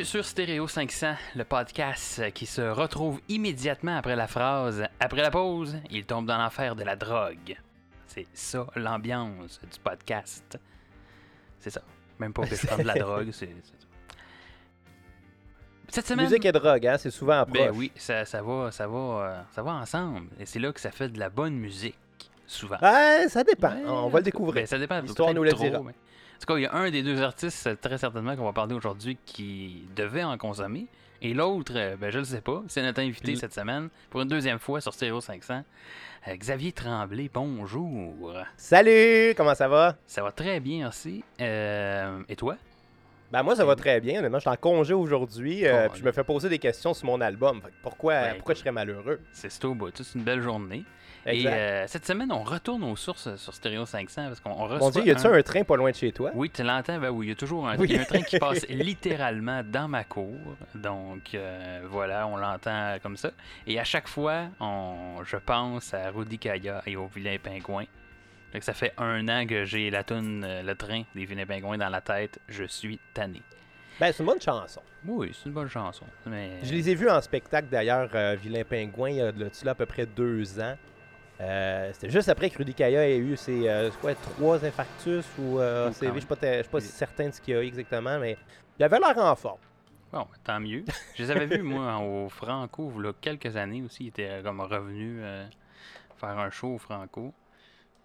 Bienvenue sur Stereo 500, le podcast qui se retrouve immédiatement après la phrase Après la pause, il tombe dans l'enfer de la drogue. C'est ça l'ambiance du podcast. C'est ça. Même pas prends de la drogue, c'est. Cette semaine. Musique et drogue, hein, c'est souvent proche. Ben oui, ça, ça va, ça va, euh, ça va ensemble. Et c'est là que ça fait de la bonne musique, souvent. Ouais, ça dépend. Ouais, On va le découvrir. ben, ça dépend. L'histoire nous le dira. mais- tout cas, il y a un des deux artistes, euh, très certainement, qu'on va parler aujourd'hui, qui devait en consommer. Et l'autre, euh, ben, je le sais pas. C'est notre invité cette semaine, pour une deuxième fois sur Stereo 500. Euh, Xavier Tremblay, bonjour. Salut, comment ça va? Ça va très bien aussi. Euh, et toi? Ben moi, ça va très bien. Honnêtement, je suis en congé aujourd'hui. euh, Oh, puis je me fais poser des questions sur mon album. Pourquoi, Ouais, pourquoi je serais malheureux? C'est bout. C'est une belle journée. Et euh, cette semaine, on retourne aux sources sur Stereo 500 parce qu'on on reçoit. Mon Dieu, y a-tu un- un train pas loin de chez toi? Oui, tu l'entends, ben oui, il y a toujours un, Oui. y a un train qui passe littéralement dans ma cour. Donc euh, voilà, on l'entend comme ça. Et à chaque fois, on, je pense à Rudy Kaya et au vilain pingouin. Que ça fait un an que j'ai la toune, euh, le train des vilains pingouins dans la tête. Je suis tanné. Ben, c'est une bonne chanson. Oui, c'est une bonne chanson. Mais Je les ai vus en spectacle d'ailleurs, euh, Vilain Pingouin, il y a de là, à peu près deux ans. Euh, C'était juste après que Rudy Kaya ait eu ses euh, quoi, trois infarctus ou euh, quand je ne suis pas, pas certain de ce qu'il y a eu exactement, mais il avait l'air en forme. Bon, tant mieux. Je les avais vus, moi, au Franco, il y a quelques années aussi. Ils étaient euh, comme revenus euh, faire un show au Franco.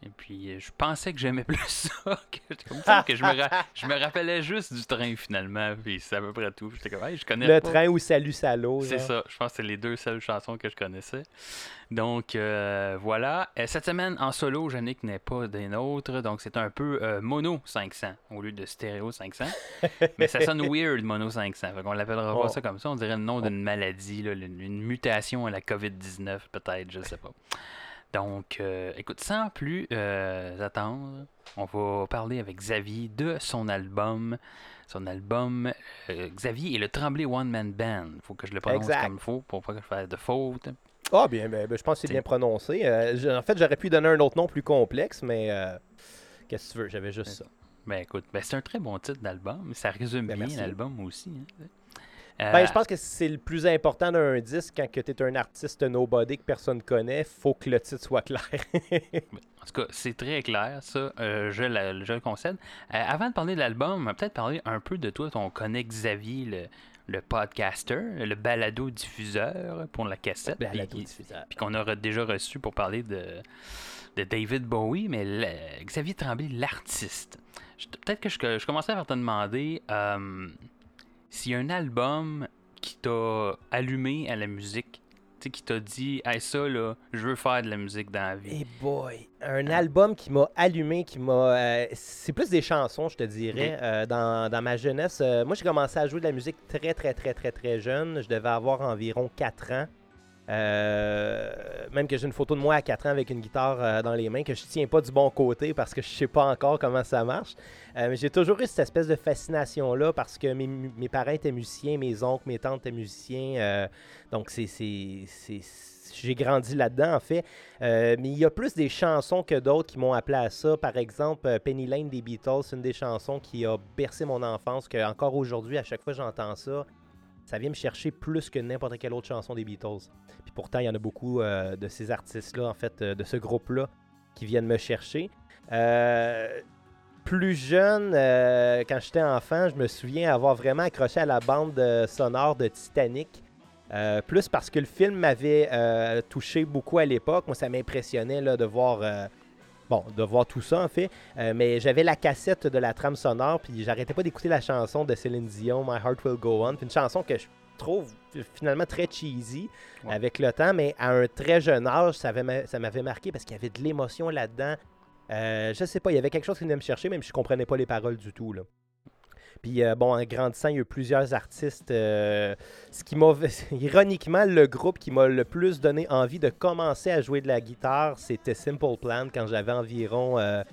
Et puis, euh, je pensais que j'aimais plus ça. Que, comme ça, que je, me je me rappelais juste du train, finalement. Puis c'est à peu près tout. J'étais comme, hey, je connais Le pas. train ou Salut Salo. C'est ça. Je pense que c'est les deux seules chansons que je connaissais. Donc, euh, voilà. Euh, cette semaine, en solo, Yannick n'est pas des nôtres. Donc, c'est un peu euh, mono 500 au lieu de stéréo 500. Mais ça sonne weird, mono 500. Fait qu'on l'appellera Oh. pas ça comme ça. On dirait le nom d'une maladie, là, une, une mutation à la COVID-19, peut-être, je sais pas. Donc, euh, écoute, sans plus euh, attendre, on va parler avec Xavier de son album. Son album, euh, Xavier et le Tremblay One Man Band. faut que je le prononce Exact. comme il faut pour pas que je fasse de faute. Ah, bien, ben, ben, je pense que c'est bien prononcé. Euh, en fait, j'aurais pu donner un autre nom plus complexe, mais euh, qu'est-ce que tu veux, j'avais juste ça. Ben écoute, ben, c'est un très bon titre d'album. Ça résume Ben, bien l'album aussi. hein. Euh, Ben, je pense que c'est le plus important d'un disque quand tu es un artiste nobody que personne connaît, faut que le titre soit clair. En tout cas, c'est très clair, ça, euh, je, la- je le concède. Euh, avant de parler de l'album, peut-être parler un peu de toi. On connaît Xavier, le, le podcaster, le balado-diffuseur pour la cassette. Ben, puis qu'on aura déjà reçu pour parler de, de David Bowie, mais le- Xavier Tremblay, l'artiste. Peut-être que je, je commençais par te demander euh, s'il y a un album qui t'a allumé à la musique, tu sais, qui t'a dit, hey, ça, là, je veux faire de la musique dans la vie. Hey boy, un album qui m'a allumé, qui m'a. euh, c'est plus des chansons, je te dirais. Euh, dans, dans ma jeunesse, euh, moi j'ai commencé à jouer de la musique très très très très très jeune. Je devais avoir environ 4 ans. Euh, même que j'ai une photo de moi à 4 ans avec une guitare euh, dans les mains que je tiens pas du bon côté parce que je sais pas encore comment ça marche. Euh, mais j'ai toujours eu cette espèce de fascination-là parce que mes, parents étaient musiciens, mes oncles, mes tantes étaient musiciens. donc c'est, j'ai grandi là-dedans en fait. Mais il y a plus des chansons que d'autres qui m'ont appelé à ça. Par exemple, Penny Lane des Beatles, c'est une des chansons qui a bercé mon enfance, que encore aujourd'hui, à chaque fois j'entends ça, ça vient me chercher plus que n'importe quelle autre chanson des Beatles. Puis pourtant, il y en a beaucoup euh, de ces artistes-là, en fait, euh, de ce groupe-là, qui viennent me chercher. Euh, plus jeune, quand j'étais enfant, je me souviens avoir vraiment accroché à la bande sonore de Titanic. Plus parce que le film m'avait touché beaucoup à l'époque. Moi, ça m'impressionnait de voir bon, de voir tout ça en fait. Euh, mais j'avais la cassette de la trame sonore, puis j'arrêtais pas d'écouter la chanson de Céline Dion, My Heart Will Go On. Puis une chanson que je trouve finalement très cheesy Ouais. avec le temps, mais à un très jeune âge, ça, avait ma- ça m'avait marqué parce qu'il y avait de l'émotion là-dedans. Euh, je sais pas, il y avait quelque chose qui venait me chercher, même si je comprenais pas les paroles du tout. Là. Puis euh, bon, en grandissant, il y a eu plusieurs artistes. euh, ce qui m'a. Ironiquement, le groupe qui m'a le plus donné envie de commencer à jouer de la guitare, c'était Simple Plan quand j'avais environ euh,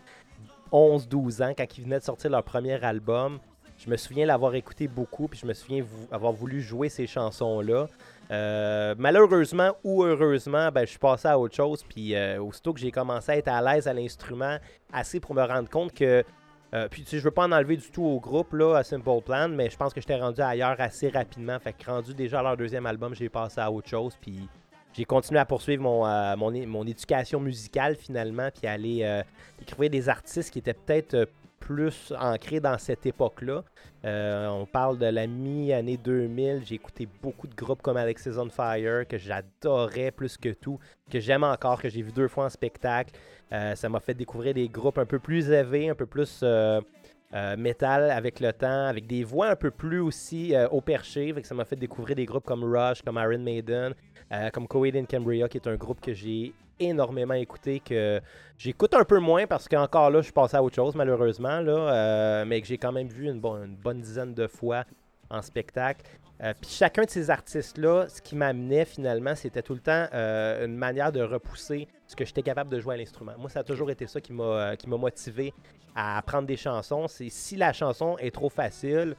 11-12 ans, quand ils venaient de sortir leur premier album. Je me souviens l'avoir écouté beaucoup, puis je me souviens avoir voulu jouer ces chansons-là. Euh, malheureusement ou heureusement, ben, je suis passé à autre chose. Puis euh, aussitôt que j'ai commencé à être à l'aise à l'instrument, assez pour me rendre compte que. Euh, puis tu sais, je veux pas en enlever du tout au groupe, là, à Simple Plan, mais je pense que j'étais rendu ailleurs assez rapidement. Fait que rendu déjà à leur deuxième album, j'ai passé à autre chose. Puis j'ai continué à poursuivre mon, euh, mon, mon éducation musicale finalement, puis aller euh, découvrir des artistes qui étaient peut-être euh, plus ancrés dans cette époque-là. Euh, on parle de la mi-année 2000. J'ai écouté beaucoup de groupes comme Alexis on Fire, que j'adorais plus que tout, que j'aime encore, que j'ai vu deux fois en spectacle. Euh, ça m'a fait découvrir des groupes un peu plus élevés, un peu plus euh, métal avec le temps, avec des voix un peu plus aussi au perché. Ça m'a fait découvrir des groupes comme Rush, comme Iron Maiden, comme Coed Cambria, qui est un groupe que j'ai énormément écouté, que j'écoute un peu moins parce qu'encore là, je suis passé à autre chose, malheureusement, là, euh, mais que j'ai quand même vu une, bonne- dizaine de fois en spectacle. Euh, Puis chacun de ces artistes-là, ce qui m'amenait finalement, c'était tout le temps euh, une manière de repousser ce que j'étais capable de jouer à l'instrument. Moi, ça a toujours été ça qui m'a motivé à apprendre des chansons. C'est si la chanson est trop facile,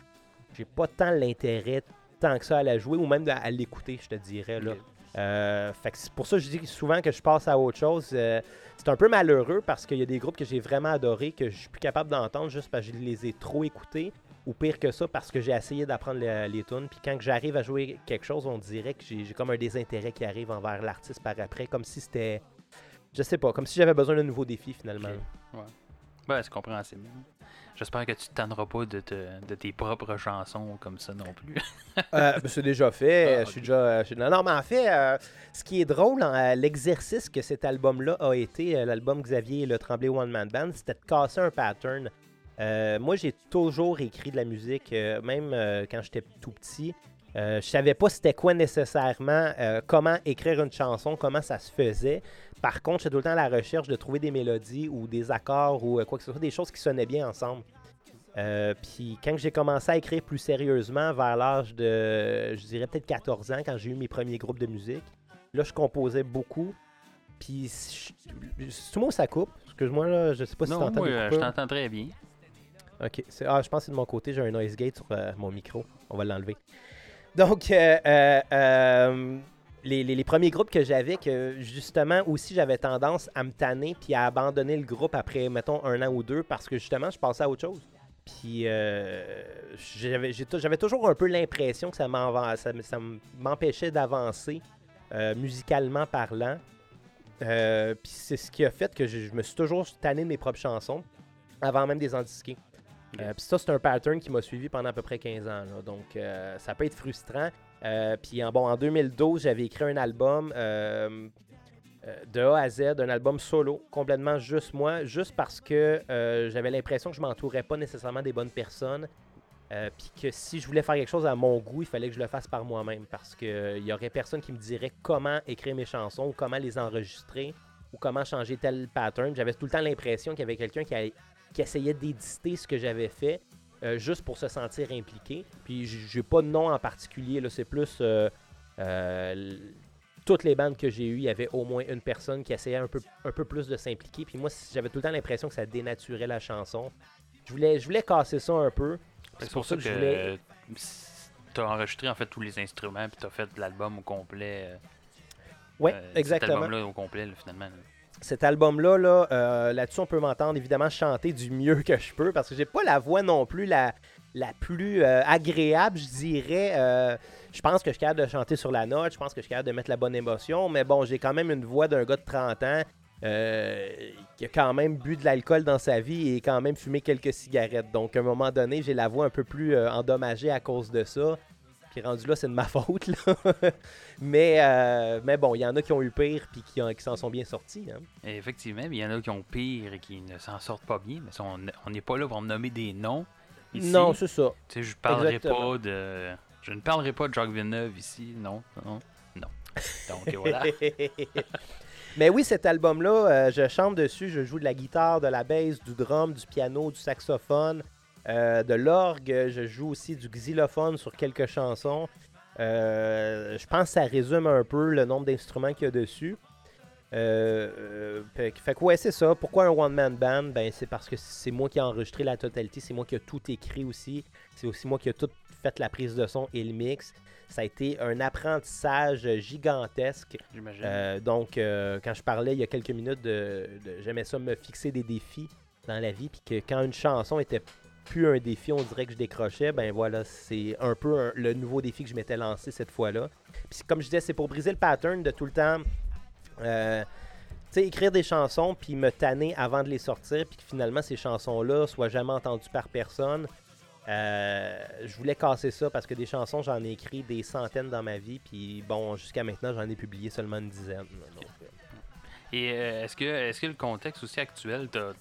j'ai pas tant l'intérêt tant que ça à la jouer ou même à l'écouter, je te dirais. Là. Euh, fait que c'est pour ça que je dis souvent que je passe à autre chose. Euh, c'est un peu malheureux parce qu'il y a des groupes que j'ai vraiment adorés que je suis plus capable d'entendre juste parce que je les ai trop écoutés. Ou pire que ça, parce que j'ai essayé d'apprendre les, tunes. Puis quand j'arrive à jouer quelque chose, on dirait que j'ai comme un désintérêt qui arrive envers l'artiste par après. Comme si c'était. Je sais pas, comme si j'avais besoin d'un nouveau défi finalement. Ok. Ouais. Ben, c'est compréhensible. J'espère que tu te tanneras pas de, te- de tes propres chansons comme ça non plus. Euh, ben, c'est déjà fait. Ah, Je suis ok. déjà. euh, je suis- Non, non, mais en fait, euh, ce qui est drôle, euh, l'exercice que cet album-là a été, l'album Xavier et le Tremblay One Man Band, c'était de casser un pattern. Moi, j'ai toujours écrit de la musique, même quand j'étais tout petit. Je savais pas c'était quoi nécessairement, comment écrire une chanson, comment ça se faisait. Par contre, j'étais tout le temps à la recherche de trouver des mélodies ou des accords ou euh, quoi que ce soit, des choses qui sonnaient bien ensemble. Euh, puis quand j'ai commencé à écrire plus sérieusement vers l'âge de, je dirais peut-être 14 ans, quand j'ai eu mes premiers groupes de musique, là, je composais beaucoup. Puis, je- tout le monde, ça coupe? Excuse-moi, là, je sais pas si tu non, entends moi, des euh, je coupures. t'entends très bien. Ok. Ah, je pense que c'est de mon côté. J'ai un noise gate sur euh, mon micro. On va l'enlever. Donc, euh, les, les- les premiers groupes que j'avais, que justement aussi j'avais tendance à me tanner puis à abandonner le groupe après, mettons, un an ou deux parce que justement, je passais à autre chose. Puis euh, j'avais toujours un peu l'impression que ça m'empêchait d'avancer euh, musicalement parlant. Euh, puis c'est ce qui a fait que je, je me suis toujours tanné de mes propres chansons avant même disquer. Euh, puis ça, c'est un pattern qui m'a suivi pendant à peu près 15 ans. là. Donc, euh, ça peut être frustrant. Euh, puis en, bon, en 2012, j'avais écrit un album euh, euh, de A à Z, un album solo, complètement juste moi, juste parce que euh, j'avais l'impression que je m'entourais pas nécessairement des bonnes personnes. Euh, puis que si je voulais faire quelque chose à mon goût, il fallait que je le fasse par moi-même parce qu'il y aurait personne qui me dirait comment écrire mes chansons ou comment les enregistrer ou comment changer tel pattern. J'avais tout le temps l'impression qu'il y avait quelqu'un qui essayait d'éditer ce que j'avais fait euh, juste pour se sentir impliqué. Puis j'ai pas de nom en particulier, là, c'est plus euh, euh, toutes les bandes que j'ai eues, il y avait au moins une personne qui essayait un peu, un peu plus de s'impliquer. Puis moi, j'avais tout le temps l'impression que ça dénaturait la chanson. Je voulais, je voulais casser ça un peu. C'est pour ça que, je voulais. tu as enregistré en fait tous les instruments puis tu as fait l'album au complet. Ouais, Cet exactement. album-là au complet, là, finalement. là. Cet album-là, là, euh, là-dessus, on peut m'entendre évidemment chanter du mieux que je peux parce que j'ai pas la voix non plus la, plus euh, agréable, je dirais. Euh, je pense que je suis capable de chanter sur la note, je pense que je suis capable de mettre la bonne émotion, mais bon, j'ai quand même une voix d'un gars de 30 ans euh, qui a quand même bu de l'alcool dans sa vie et quand même fumé quelques cigarettes. Donc, à un moment donné, j'ai la voix un peu plus endommagée à cause de ça. Puis rendu là, c'est de ma faute. Là. mais, euh, mais bon, il y en a qui ont eu pire puis qui, qui s'en sont bien sortis. hein. Effectivement, il y en a qui ont pire et qui ne s'en sortent pas bien. Mais ça, on on n'est pas là pour nommer des noms. Ici. Non, c'est ça. Tu sais, je parlerai Exactement. pas de. Je ne parlerai pas de Jacques Villeneuve ici. Non, non, non. Donc voilà. Mais oui, cet album-là, euh, je chante dessus, je joue de la guitare, de la basse, du drum, du piano, du saxophone. Euh, de l'orgue, je joue aussi du xylophone sur quelques chansons. Euh, je pense que ça résume un peu le nombre d'instruments qu'il y a dessus. Euh, fait, que ouais, c'est ça. Pourquoi un one-man band? Ben, c'est parce que c'est moi qui ai enregistré la totalité, c'est moi qui ai tout écrit aussi. C'est aussi moi qui ai tout fait la prise de son et le mix. Ça a été un apprentissage gigantesque. J'imagine. donc, quand je parlais il y a quelques minutes de, de j'aimais ça me fixer des défis dans la vie, puis que quand une chanson était plus un défi, on dirait que je décrochais, ben voilà, c'est un peu le nouveau défi que je m'étais lancé cette fois-là. Puis comme je disais, c'est pour briser le pattern de tout le temps. Euh, tu sais, écrire des chansons puis me tanner avant de les sortir, puis que finalement ces chansons-là soient jamais entendues par personne. Euh, je voulais casser ça parce que des chansons, j'en ai écrit des centaines dans ma vie, puis bon, jusqu'à maintenant, j'en ai publié seulement une dizaine. Euh. Et est-ce que, est que le contexte aussi actuel t'a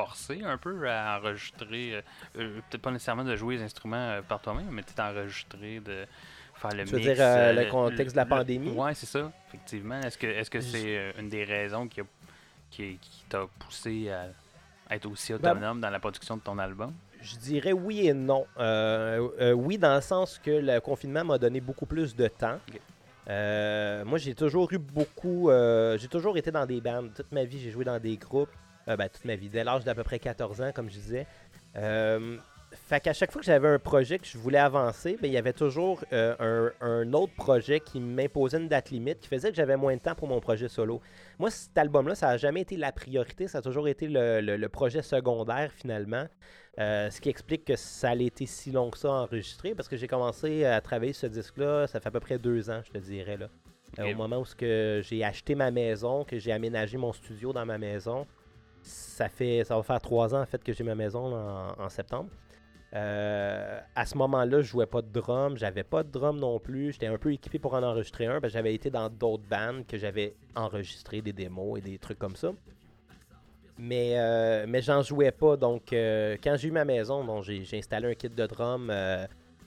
forcé un peu à enregistrer, euh, euh, peut-être pas nécessairement de jouer les instruments euh, par toi-même, mais peut-être enregistrer, de faire le tu veux dire le contexte de la pandémie? Oui, c'est ça, effectivement. Est-ce que est-ce que c'est une des raisons qui, qui, t'a poussé à être aussi ben, autonome dans la production de ton album? Je dirais oui et non. oui, dans le sens que le confinement m'a donné beaucoup plus de temps. moi, j'ai toujours eu beaucoup. j'ai toujours été dans des bandes. Toute ma vie, j'ai joué dans des groupes. Euh, ben, toute ma vie, dès l'âge d'à peu près 14 ans, comme je disais. Euh, fait qu'à chaque fois que j'avais un projet que je voulais avancer, ben, il y avait toujours euh, un, autre projet qui m'imposait une date limite, qui faisait que j'avais moins de temps pour mon projet solo. Moi, cet album-là, ça n'a jamais été la priorité, ça a toujours été le, projet secondaire finalement. ce qui explique que ça a été si long que ça enregistré, parce que j'ai commencé à travailler ce disque-là, ça fait à peu près deux ans, je te dirais. Là. au moment où j'ai acheté ma maison, que j'ai aménagé mon studio dans ma maison, ça fait ça va faire trois ans en fait que j'ai ma maison en, septembre. Euh, à ce moment-là, je jouais pas de drum, j'avais pas de drum non plus. J'étais un peu équipé pour en enregistrer un, parce j'avais été dans d'autres bands que j'avais enregistré des démos et des trucs comme ça. Mais, euh, mais j'en jouais pas. Donc, euh, quand j'ai eu ma maison, j'ai installé un kit de drum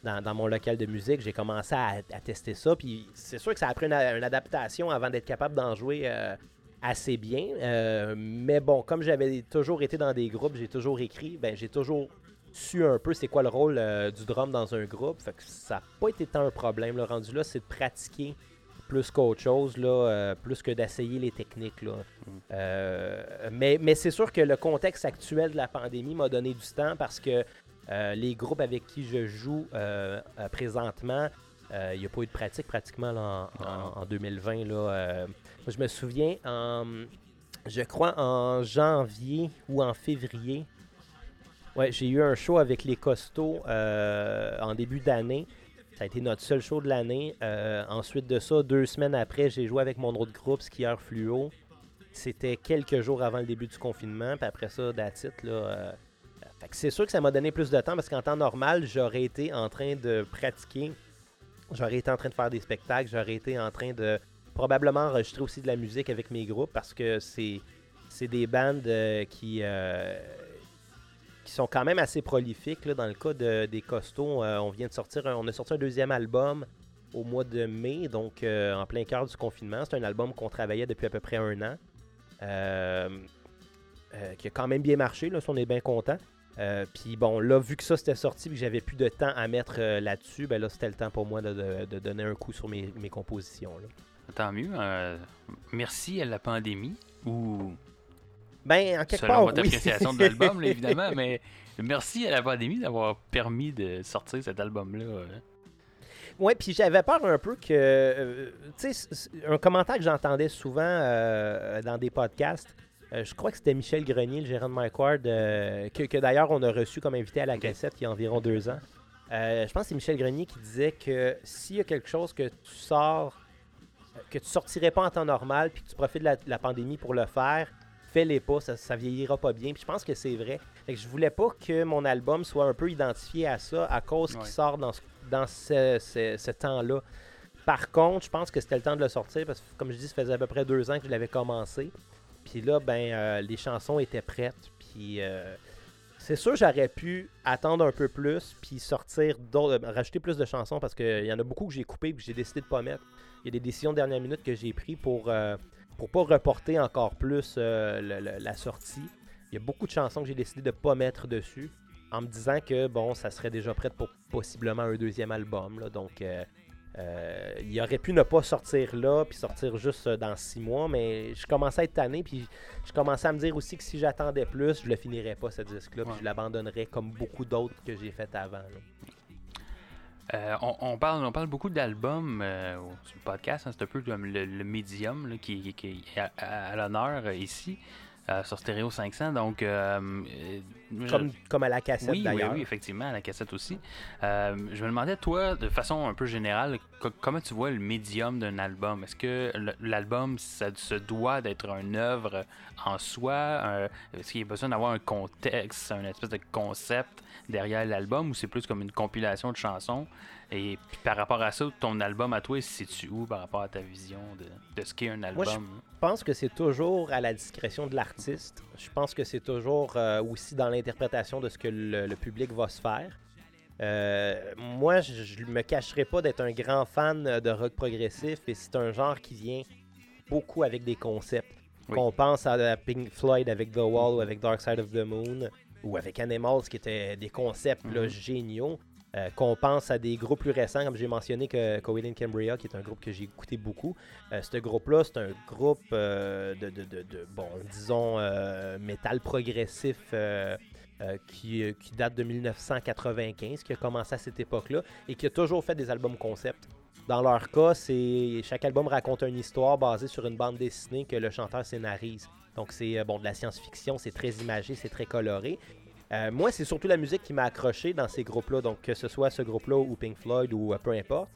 dans, mon local de musique. J'ai commencé à, tester ça. Puis c'est sûr que ça a pris une adaptation avant d'être capable d'en jouer assez bien. Euh, mais bon, comme j'avais toujours été dans des groupes, j'ai toujours écrit, ben j'ai toujours su un peu c'est quoi le rôle euh, du drum dans un groupe. Fait que ça n'a pas été tant un problème. Le rendu là, c'est de pratiquer plus qu'autre chose, là, euh, plus que d'essayer les techniques. Là. Mm. mais mais c'est sûr que le contexte actuel de la pandémie m'a donné du temps parce que les groupes avec qui je joue présentement, il n'y a pas eu de pratique pratiquement en, en, 2020. Là, je me souviens, je crois en janvier ou en février, ouais, j'ai eu un show avec les Costauds euh, en début d'année. Ça a été notre seul show de l'année. Euh, ensuite de ça, deux semaines après, j'ai joué avec mon autre groupe, Skieur Fluo. C'était quelques jours avant le début du confinement. Puis après ça, d'attitude, là. Euh, c'est sûr que ça m'a donné plus de temps parce qu'en temps normal, j'aurais été en train de pratiquer. J'aurais été en train de faire des spectacles. J'aurais été en train de probablement enregistrer aussi de la musique avec mes groupes parce que c'est, c'est des bandes euh, qui, euh, qui sont quand même assez prolifiques. Là. Dans le cas de, des Costauds, euh, on vient de sortir, on a sorti un deuxième album au mois de mai, donc en plein cœur du confinement. C'est un album qu'on travaillait depuis à peu près un an. qui a quand même bien marché, là, si on est bien content. puis bon, là, vu que ça c'était sorti et que j'avais plus de temps à mettre là-dessus, ben là, c'était le temps pour moi de, donner un coup sur mes, mes compositions. Tant mieux. Euh, merci à la pandémie ou. Ben, en quelque selon part, votre appréciation de l'album, évidemment, mais merci à la pandémie d'avoir permis de sortir cet album-là. Euh. Oui, puis j'avais peur un peu que. Euh, tu sais, un commentaire que j'entendais souvent dans des podcasts, je crois que c'était Michel Grenier, le gérant de Mike Ward, que, d'ailleurs on a reçu comme invité à la cassette il y a environ deux ans. je pense que c'est Michel Grenier qui disait que s'il y a quelque chose que tu sors que tu sortirais pas en temps normal puis que tu profites de la, pandémie pour le faire, fais-les pas, ça, ça vieillira pas bien. Puis je pense que c'est vrai. Fait que je voulais pas que mon album soit un peu identifié à ça à cause qu'il sort dans ce, dans ce, temps-là. Par contre, je pense que c'était le temps de le sortir parce que, comme je dis, ça faisait à peu près deux ans que je l'avais commencé. Puis là, ben, euh, les chansons étaient prêtes. Puis euh, c'est sûr, j'aurais pu attendre un peu plus puis sortir, rajouter plus de chansons parce qu'il y en a beaucoup que j'ai coupé et que j'ai décidé de pas mettre il y a des décisions de dernière minute que j'ai prises pour euh, pour pas reporter encore plus euh, la sortie. Il y a beaucoup de chansons que j'ai décidé de pas mettre dessus. en me disant que bon, ça serait déjà prêt pour possiblement un deuxième album. Donc, euh, euh, il aurait pu ne pas sortir là, puis sortir juste dans six mois, mais je commençais à être tanné, puis je commençais à me dire aussi que si j'attendais plus, je le finirais pas ce disque-là, puis je l'abandonnerais comme beaucoup d'autres que j'ai fait avant. Euh, on, parle, on parle beaucoup d'albums sur le podcast, hein, c'est un peu comme le, médium qui, est à l'honneur ici. Euh, sur Stereo 500. Donc, euh, euh, comme, comme, à la cassette oui, d'ailleurs. Oui, oui, effectivement, à la cassette aussi. je me demandais, toi, de façon un peu générale, comment tu vois le médium d'un album? Est-ce que l'album, ça se doit d'être une œuvre en soi? Est-ce qu'il y a besoin d'avoir un contexte, un espèce de concept derrière l'album ou c'est plus comme une compilation de chansons? Et puis par rapport à ça, ton album à toi, c'est-tu où par rapport à ta vision de, de ce qu'est un album? Moi, je pense que c'est toujours à la discrétion de l'artiste. Je pense que c'est toujours euh, aussi dans l'interprétation de ce que le, public va se faire. Euh, moi, je ne me cacherai pas d'être un grand fan de rock progressif et c'est un genre qui vient beaucoup avec des concepts. Qu'on pense à Pink Floyd avec The Wall ou avec Dark Side of the Moon ou avec Animals qui étaient des concepts mm-hmm. géniaux. Euh, qu'on pense à des groupes plus récents, comme j'ai mentionné que and Cambria, qui est un groupe que j'ai écouté beaucoup. Euh, ce groupe-là, c'est un groupe euh, de, bon, disons, métal progressif qui, qui, date de 1995, qui a commencé à cette époque-là et qui a toujours fait des albums concept. Dans leur cas, c'est chaque album raconte une histoire basée sur une bande dessinée que le chanteur scénarise. Donc c'est bon de la science-fiction, c'est très imagé, c'est très coloré. Euh, moi, c'est surtout la musique qui m'a accroché dans ces groupes-là, donc que ce soit ce groupe-là ou Pink Floyd ou euh, peu importe.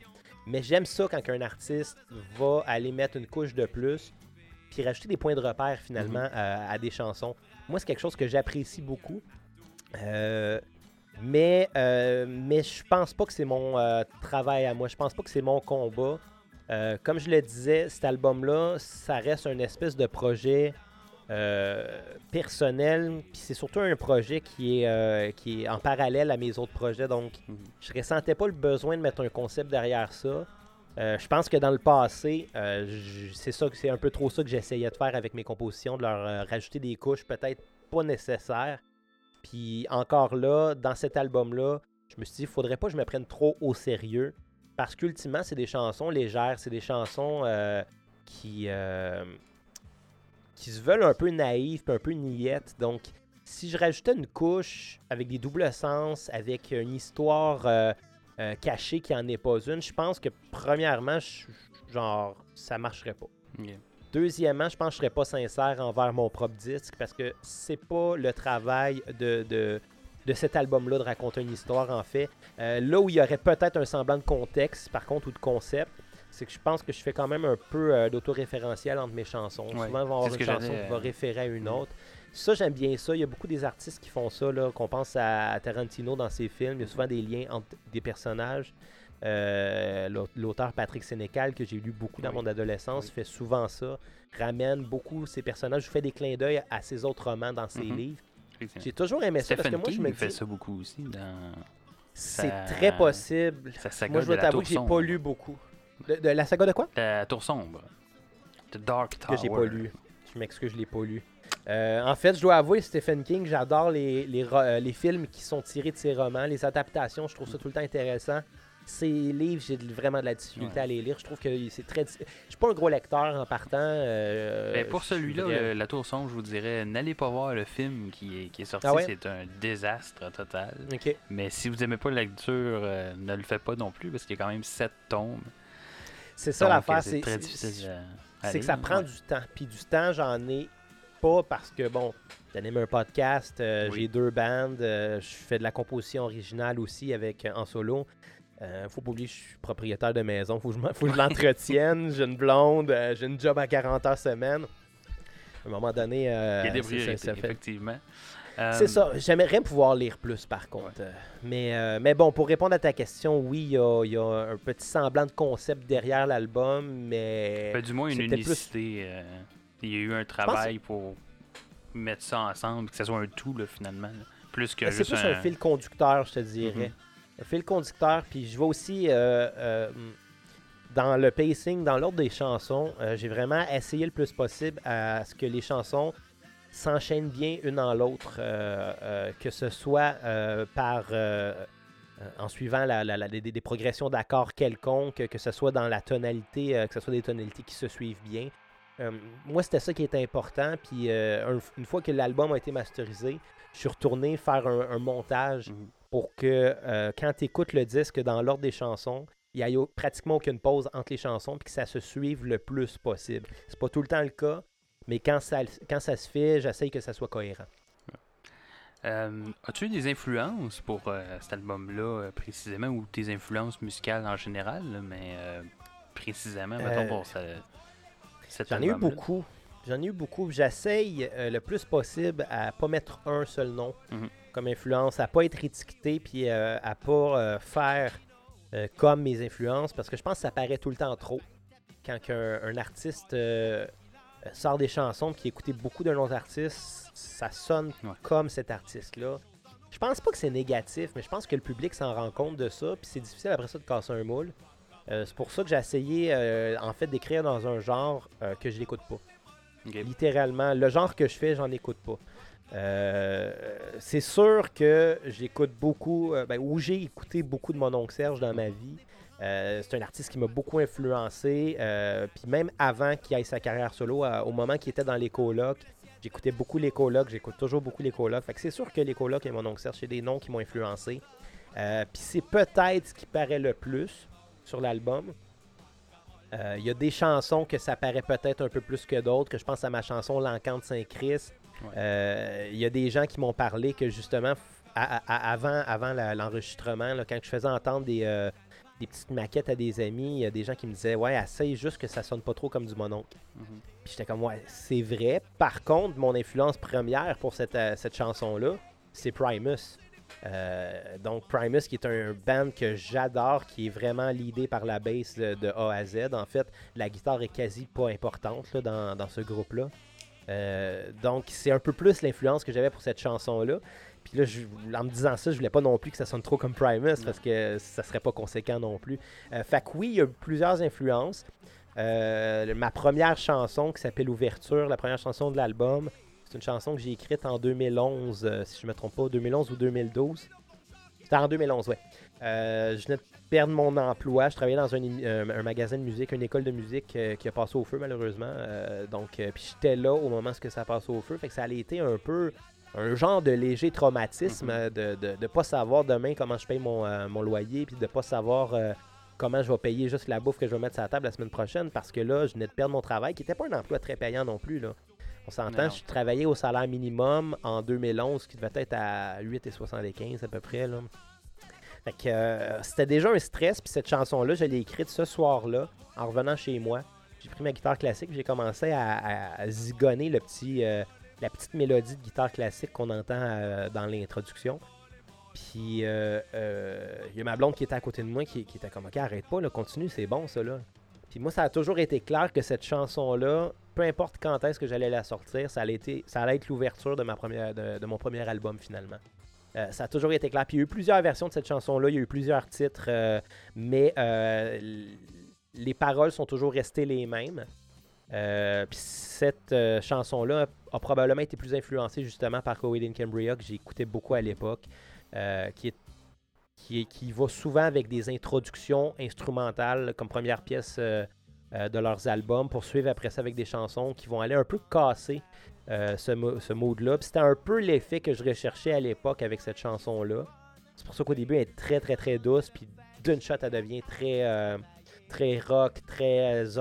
Mais j'aime ça quand un artiste va aller mettre une couche de plus, puis rajouter des points de repère finalement mhm. euh, à des chansons. Moi, c'est quelque chose que j'apprécie beaucoup. mais, mais je pense pas que c'est mon travail à moi. Je pense pas que c'est mon combat. comme je le disais, cet album-là, ça reste un espèce de projet euh, personnel. Puis c'est surtout un projet qui est, euh, qui est en parallèle à mes autres projets. Donc, mhm. je ressentais pas le besoin de mettre un concept derrière ça. Euh, je pense que dans le passé, c'est ça c'est un peu trop ça que j'essayais de faire avec mes compositions, de leur rajouter des couches peut-être pas nécessaires. Puis encore là, dans cet album-là, je me suis dit, il faudrait pas que je me prenne trop au sérieux. Parce qu'ultimement, c'est des chansons légères, c'est des chansons qui, qui se veulent un peu naïfs, un peu niaises. Donc, si je rajoutais une couche avec des doubles sens, avec une histoire euh, euh, cachée qui en est pas une, je pense que premièrement, genre, ça marcherait pas. Deuxièmement, je pense que je serais pas sincère envers mon propre disque parce que c'est pas le travail de, de, cet album-là de raconter une histoire, en fait. Euh, là où il y aurait peut-être un semblant de contexte, par contre, ou de concept, c'est que je pense que je fais quand même un peu euh, d'autoréférentiel entre mes chansons. Souvent, il va y avoir une chanson qui va référer à une mm. autre. Ça, j'aime bien ça. Il y a beaucoup des artistes qui font ça, là, qu'on pense à, Tarantino dans ses films. Il y a souvent des liens entre des personnages. Euh, l'auteur Patrick Sénécal, que j'ai lu beaucoup dans mon adolescence, fait souvent ça. Ramène beaucoup ses personnages, fait des clins d'œil à ses autres romans dans ses mm-hmm. livres. J'ai toujours aimé ça parce que moi, je me fait ça beaucoup aussi C'est très possible. moi, je dois t'avouer que j'ai pas lu beaucoup. De, la saga de quoi? La Tour Sombre. The Dark Tower. Que j'ai pas lu. Je m'excuse, je l'ai pas lu. Euh, en fait, je dois avouer, Stephen King, j'adore les, les, euh, les, films qui sont tirés de ses romans, les adaptations, je trouve ça tout le temps intéressant. Ces livres, j'ai vraiment de la difficulté à les lire. Je trouve que c'est très. Je suis pas un gros lecteur en partant. Euh, ben, pour celui-là, La Tour Sombre, je vous dirais, n'allez pas voir le film qui est, qui est sorti. Ah c'est un désastre total. Mais si vous aimez pas la lecture, ne le faites pas non plus parce qu'il y a quand même sept tomes. C'est ça l'affaire. C'est très difficile. C'est que ça prend du temps. Puis du temps, j'en ai pas parce que, bon, j'anime un podcast, euh, j'ai deux bandes, euh, je fais de la composition originale aussi avec euh, en solo. faut pas oublier, je suis propriétaire de maison, faut que je, l'entretienne. j'ai une blonde, j'ai une job à 40 heures semaine. À un moment donné, Il ça, effectivement. C'est euh, ça. J'aimerais pouvoir lire plus, par contre. Mais, euh, mais bon, pour répondre à ta question, oui, il y, a, un petit semblant de concept derrière l'album, mais. du moins une unicité. Euh, il y a eu un travail pour mettre ça ensemble, que ce soit un tout, finalement. Plus que C'est plus un... fil conducteur, je te dirais. Mhm. Un fil conducteur, puis je vois aussi. dans le pacing, dans l'ordre des chansons, j'ai vraiment essayé le plus possible à ce que les chansons s'enchaînent bien une en l'autre, que ce soit par en suivant la, des, progressions d'accords quelconques, que ce soit dans la tonalité, que ce soit des tonalités qui se suivent bien. moi, c'était ça qui était important. Puis une fois que l'album a été masterisé, je suis retourné faire un, montage mhm. pour que quand tu écoutes le disque dans l'ordre des chansons, il n'y a pratiquement aucune pause entre les chansons puis que ça se suive le plus possible. C'est pas tout le temps le cas, mais quand ça, quand ça se fait, j'essaye que ça soit cohérent. Euh, as-tu eu des influences pour euh, cet album-là euh, précisément ou tes influences musicales en général, mais précisément, mettons pour ça, J'en ai eu beaucoup. J'en ai eu beaucoup. J'essaye le plus possible à pas mettre un seul nom mhm. comme influence, à pas être étiqueté puis à pas faire comme mes influences, parce que je pense que ça paraît tout le temps trop. Quand un, artiste euh, sort des chansons qui écoutait beaucoup d'un autre artiste, ça sonne comme cet artiste-là. Je pense pas que c'est négatif, mais je pense que le public s'en rend compte de ça, puis c'est difficile après ça de casser un moule. Euh, c'est pour ça que j'ai essayé en fait d'écrire dans un genre que je n'écoute pas. Littéralement, le genre que je fais, j'en écoute pas. Euh, c'est sûr que j'écoute beaucoup, euh, ben, ou j'ai écouté beaucoup de mon oncle Serge dans ma vie. Euh, c'est un artiste qui m'a beaucoup influencé. Puis même avant qu'il aille sa carrière solo, au moment qu'il était dans les colocs, j'écoutais beaucoup les colocs, j'écoute toujours beaucoup les colocs. Fait que c'est sûr que les colocs et mon oncle Serge, c'est des noms qui m'ont influencé. Puis c'est peut-être ce qui paraît le plus sur l'album. Il y a des chansons que ça paraît peut-être un peu plus que d'autres, que je pense à ma chanson L'Encante Saint-Christ. Euh, il y a des gens qui m'ont parlé que justement, avant, avant l'enregistrement, quand je faisais entendre euh, des, petites maquettes à des amis, il y a des gens qui me disaient Ouais, essaye juste que ça sonne pas trop comme du mononcle. Mm Puis j'étais comme Ouais, c'est vrai. Par contre, mon influence première pour cette, euh, cette chanson-là, c'est Primus. donc Primus qui est un band que j'adore, qui est vraiment l'idée par la bass de, A à Z. En fait, la guitare est quasi pas importante dans, dans, ce groupe-là. Euh, donc, c'est un peu plus l'influence que j'avais pour cette chanson-là. Puis là, en me disant ça, je voulais pas non plus que ça sonne trop comme Primus parce que ça serait pas conséquent non plus. Euh, fait que oui, il y a plusieurs influences. Euh, ma première chanson qui s'appelle Ouverture, la première chanson de l'album, c'est une chanson que j'ai écrite en 2011, si je me trompe pas, 2011 ou 2012. C'était en 2011, ouais. je venais de perdre mon emploi. Je travaillais dans un, magasin de musique, une école de musique euh, qui a passé au feu malheureusement. Euh, donc, euh, puis j'étais là au moment où ça a passé au feu. Fait que ça allait été un peu un genre de léger traumatisme mm-hmm. de ne pas savoir demain comment je paye mon, mon loyer, puis de ne pas savoir comment je vais payer juste la bouffe que je vais mettre sur la table la semaine prochaine, parce que là, je venais de perdre mon travail, qui n'était pas un emploi très payant non plus. Là. On s'entend, je travaillais au salaire minimum en 2011, qui devait être à 8,75 à peu près. Là. Euh, c'était déjà un stress. Puis cette chanson-là, je l'ai écrite ce soir-là, en revenant chez moi. J'ai pris ma guitare classique, j'ai commencé à, zigonner le petit, euh, la petite mélodie de guitare classique qu'on entend euh, dans l'introduction. Puis il y a ma blonde qui était à côté de moi qui, était comme Ok, arrête pas, continue, c'est bon ça là. Puis moi, ça a toujours été clair que cette chanson-là, peu importe quand est-ce que j'allais la sortir, ça allait, être l'ouverture de, ma première, de mon premier album finalement. Euh, ça a toujours été clair. Puis il y a eu plusieurs versions de cette chanson-là, il y a eu plusieurs titres, euh, mais euh, les paroles sont toujours restées les mêmes. Puis cette chanson-là a probablement été plus influencée justement par Coed in Cambria, que écouté beaucoup à l'époque, qui, qui, qui, va souvent avec des introductions instrumentales comme première pièce de leurs albums, pour suivre après ça avec des chansons qui vont aller un peu casser euh, ce, ce mode-là. C'était un peu l'effet que je recherchais à l'époque avec cette chanson-là. C'est pour ça qu'au début, elle est très, très, très douce. Puis d'une shot, elle devient très, euh, très rock, très euh,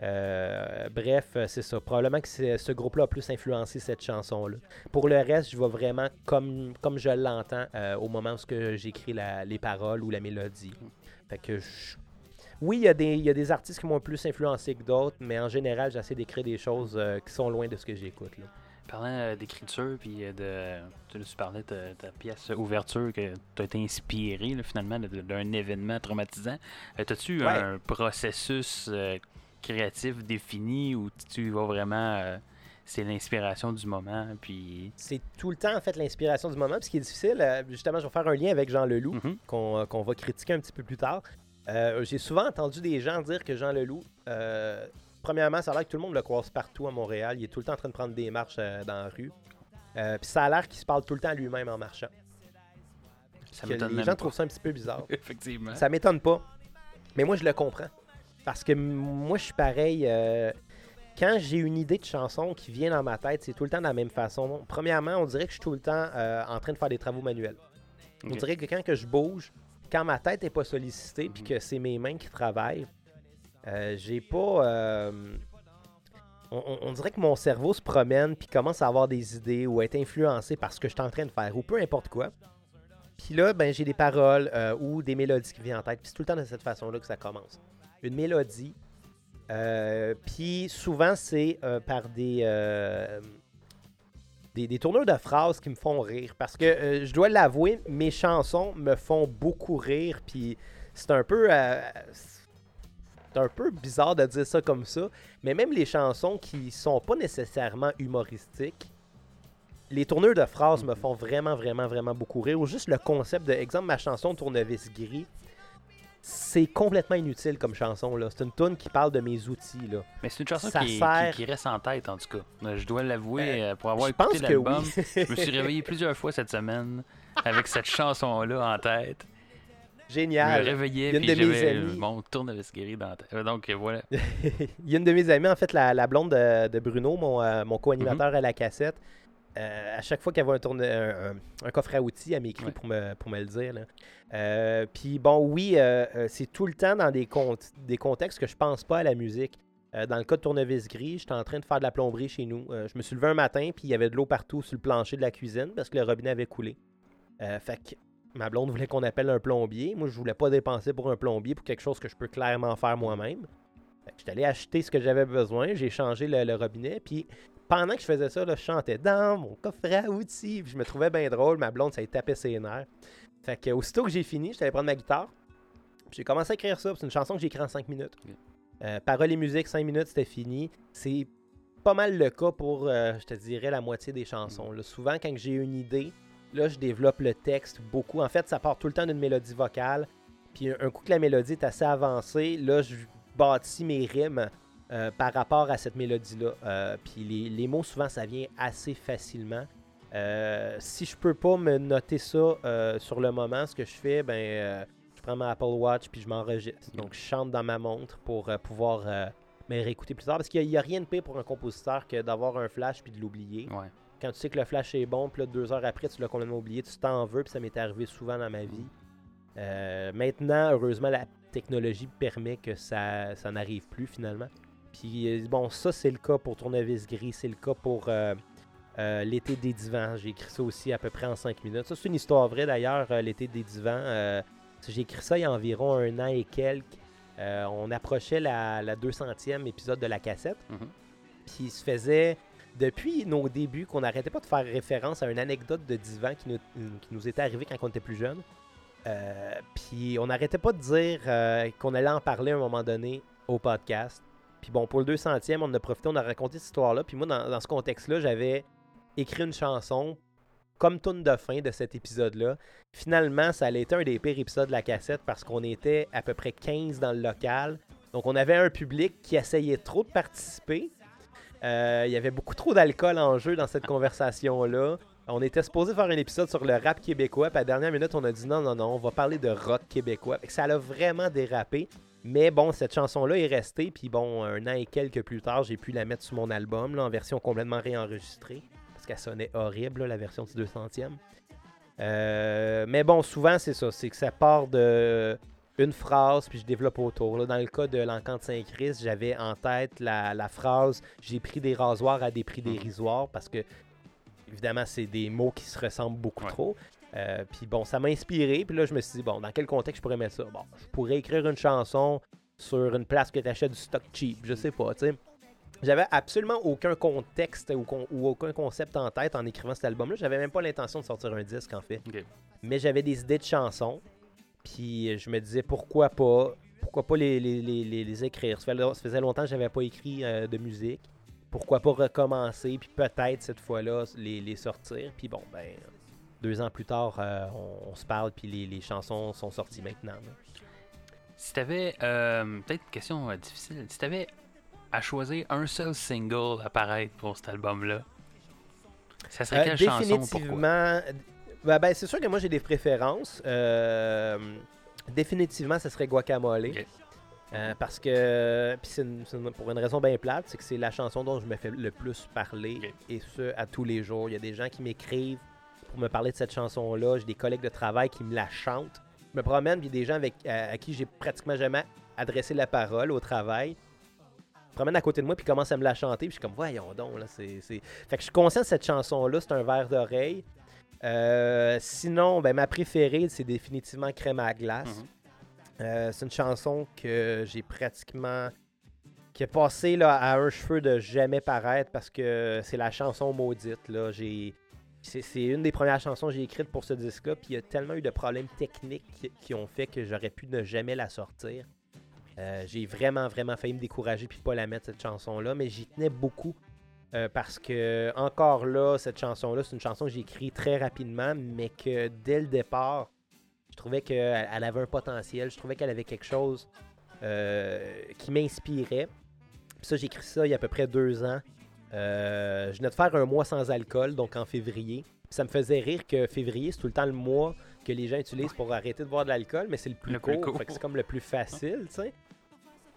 orchestral. bref, c'est ça. Probablement que ce groupe-là a plus influencé cette chanson-là. Pour le reste, je vais vraiment comme, comme je l'entends au moment où j'écris les paroles ou la mélodie. Fait que je oui, il y, a des, y a des artistes qui m'ont plus influencé que d'autres, mais en général, j'essaie d'écrire des choses euh, qui sont loin de ce que j'écoute. Parlant euh, d'écriture, puis euh, de. Tu, parlais de ta pièce ouverture que tu as été inspiré finalement d'un événement traumatisant. As-tu un processus créatif défini où tu vas vraiment c'est l'inspiration du moment. Puis... C'est tout le temps, en fait, l'inspiration du moment. Puis ce qui est difficile, justement, je vais faire un lien avec Jean Leloup, mm-hmm. qu'on va critiquer un petit peu plus tard. Euh, j'ai souvent entendu des gens dire que Jean Leloup euh, premièrement, ça a l'air que tout le monde le croise partout à Montréal. Il est tout le temps en train de prendre des marches euh, dans la rue. Euh, Puis ça a l'air qu'il se parle tout le temps lui-même en marchant. Ça Que m'étonne les gens pas. trouvent ça un petit peu bizarre. Effectivement. Ça m'étonne pas. Mais moi, je le comprends. Parce que moi, je suis pareil. euh, quand j'ai une idée de chanson qui vient dans ma tête, c'est tout le temps de la même façon. Premièrement, on dirait que je suis tout le temps euh, en train de faire des travaux manuels. On dirait que quand que je bouge, quand ma tête n'est pas sollicitée, puis Mhm. que c'est mes mains qui travaillent, euh, j'ai pas. on, on- on dirait que mon cerveau se promène, puis commence à avoir des idées ou être influencé par ce que je suis en train de faire, ou peu importe quoi. Puis là, ben, j'ai des paroles euh, ou des mélodies qui viennent en tête. Puis c'est tout le temps de cette façon-là que ça commence. Une mélodie. euh, puis souvent, c'est euh, par des, euh, des, des tourneurs de phrases qui me font rire. Parce que je dois l'avouer, mes chansons me font beaucoup rire. Puis c'est un peu. c'est un peu bizarre de dire ça comme ça. Mais même les chansons qui sont pas nécessairement humoristiques, les tourneurs de phrases me font vraiment, vraiment, vraiment beaucoup rire. Ou juste le concept de, exemple, ma chanson Tournevis gris, c'est complètement inutile comme chanson. là. C'est une tune qui parle de mes outils. Là. Mais c'est une chanson Ça qui, sert- qui- qui reste en tête, en tout cas. Euh, Je dois l'avouer, Euh, euh, pour avoir écouté l'album, oui. je me suis réveillé plusieurs fois cette semaine avec cette chanson-là en tête. Je me Génial. réveillais Il y a une et de mes amies- mon tournevis guéri dans la tête. Donc voilà. Il y a une de mes amies, en fait, la, la blonde de, de Bruno, mon, euh, mon co-animateur à la cassette. Euh, à chaque fois qu'elle voit un, tourne- un, coffre à outils, elle m'écrit Ouais. pour, me, pour me le dire. là. Euh, Puis bon, oui, euh, c'est tout le temps dans des, cont- des contextes que je pense pas à la musique. Dans le cas de Tournevis Gris, j'étais en train de faire de la plomberie chez nous. Je me suis levé un matin, puis il y avait de l'eau partout sur le plancher de la cuisine parce que le robinet avait coulé. Fait que ma blonde voulait qu'on appelle un plombier. Moi, je voulais pas dépenser pour un plombier pour quelque chose que je peux clairement faire moi-même. Fait que J'étais allé acheter ce que j'avais besoin, j'ai changé le, le robinet, puis pendant que je faisais ça, là, je chantais dans mon coffret à outils, puis je me trouvais bien drôle, ma blonde, ça y tapait ses nerfs. Fait que aussitôt que j'ai fini, j'étais allé prendre ma guitare, puis j'ai commencé à écrire ça, c'est une chanson que j'ai écrite en 5 minutes. Euh, paroles et musique, 5 minutes, c'était fini. C'est pas mal le cas pour, euh, je te dirais, la moitié des chansons. là. Souvent, quand j'ai une idée, là, je développe le texte beaucoup. En fait, ça part tout le temps d'une mélodie vocale. Puis un un coup que la mélodie est assez avancée, là, je bâtis mes rimes euh, par rapport à cette mélodie-là. Euh, puis les, les mots, souvent, ça vient assez facilement. Euh, si je peux pas me noter ça sur le moment, ce que je fais, ben, je prends ma Apple Watch puis je m'enregistre. Donc, je chante dans ma montre pour pouvoir me réécouter plus tard. Parce qu'il n'y a, rien de pire pour un compositeur que d'avoir un flash puis de l'oublier. Ouais. Quand tu sais que le flash est bon, puis là, deux heures après, tu l'as complètement oublié, tu t'en veux, puis ça m'est arrivé souvent dans ma vie. Euh, maintenant, heureusement, la technologie permet que ça, ça n'arrive plus finalement. Puis euh, bon, ça, c'est le cas pour Tournevis Gris, c'est le cas pour euh, euh, L'été des divans. J'ai écrit ça aussi à peu près en 5 minutes. Ça, c'est une histoire vraie d'ailleurs, euh, L'été des divans. J'ai écrit ça il y a environ un an et quelques. On approchait la, la 200e épisode de la cassette. Mhm. Puis il se faisait, depuis nos débuts, qu'on n'arrêtait pas de faire référence à une anecdote de divan qui nous, qui nous était arrivée quand on était plus jeune. Puis on n'arrêtait pas de dire qu'on allait en parler à un moment donné au podcast. Puis bon, pour le 200e, on a profité, on a raconté cette histoire-là. Puis moi, dans, ce contexte-là, j'avais écrit une chanson comme tune de fin de cet épisode-là. Finalement, ça allait été un des pires épisodes de la cassette parce qu'on était à peu près 15 dans le local. Donc on avait un public qui essayait trop de participer. Euh, il y avait beaucoup trop d'alcool en jeu dans cette conversation-là. On était supposé faire un épisode sur le rap québécois, puis à la dernière minute, on a dit non, non, non, on va parler de rock québécois. Ça a vraiment dérapé. Mais bon, cette chanson-là est restée, puis bon, un an et quelques plus tard, j'ai pu la mettre sur mon album, là, en version complètement réenregistrée, parce qu'elle sonnait horrible, là, la version du 200e. Euh, mais bon, souvent, c'est ça, c'est que ça part de une phrase, puis je développe autour. Là, dans le cas de l'Encan de Saint-Christ, j'avais en tête la, la phrase « J'ai pris des rasoirs à des prix dérisoires » parce que, évidemment, c'est des mots qui se ressemblent beaucoup Ouais. trop. Euh, puis bon, ça m'a inspiré. Puis là, je me suis dit, bon, dans quel contexte je pourrais mettre ça? Bon, je pourrais écrire une chanson sur une place que tu achètes du stock cheap. Je sais pas, tu sais. J'avais absolument aucun contexte ou, con- ou aucun concept en tête en écrivant cet album-là. J'avais même pas l'intention de sortir un disque, en fait. Mais j'avais des idées de chansons. Puis je me disais, pourquoi pas? Pourquoi pas les, les- les- les- les écrire? Ça, faisait longtemps que j'avais pas écrit euh, de musique. Pourquoi pas recommencer? Puis peut-être cette fois-là les, les sortir. Puis bon, ben, deux ans plus tard, euh, on, on se parle. Puis les, les chansons sont sorties maintenant. là. Si t'avais. Euh, Peut-être une question euh, difficile. Si t'avais à choisir un seul single à paraître pour cet album-là, ça serait Euh, quelle chanson définitivement, ben, ben, c'est sûr que moi j'ai des préférences. Définitivement, ce serait Guacamole. Parce que, puis c'est pour une raison bien plate, c'est que c'est la chanson dont je me fais le plus parler, et ce, à tous les jours. Il y a des gens qui m'écrivent pour me parler de cette chanson-là. J'ai des collègues de travail qui me la chantent. Je me promène, puis des gens avec, à, à qui j'ai pratiquement jamais adressé la parole au travail. Ils se promènent à côté de moi, puis ils commencent à me la chanter, puis je suis comme, voyons donc, là, c'est... Fait que je suis conscient de cette chanson-là, c'est un verre d'oreille. Euh, sinon, ben, ma préférée, c'est définitivement Crème à glace. Mhm. Euh, c'est une chanson que j'ai pratiquement. qui est passée là, à un cheveu de jamais paraître parce que c'est la chanson maudite. Là. J'ai. C'est, une des premières chansons que j'ai écrites pour ce disque-là, puis il y a tellement eu de problèmes techniques qui, ont fait que j'aurais pu ne jamais la sortir. Euh, j'ai vraiment, vraiment failli me décourager puis pas la mettre, cette chanson-là, mais j'y tenais beaucoup. euh, parce que, encore là, cette chanson-là, c'est une chanson que j'ai écrite très rapidement, mais que dès le départ, je trouvais qu'elle elle avait un potentiel. Je trouvais qu'elle avait quelque chose euh, qui m'inspirait. Puis ça, j'ai écrit ça il y a à peu près deux ans. Euh, je venais de faire un mois sans alcool, donc en février. Puis ça me faisait rire que février, c'est tout le temps le mois que les gens utilisent pour arrêter de boire de l'alcool, mais c'est le plus Le court. que c'est comme le plus facile, tu sais.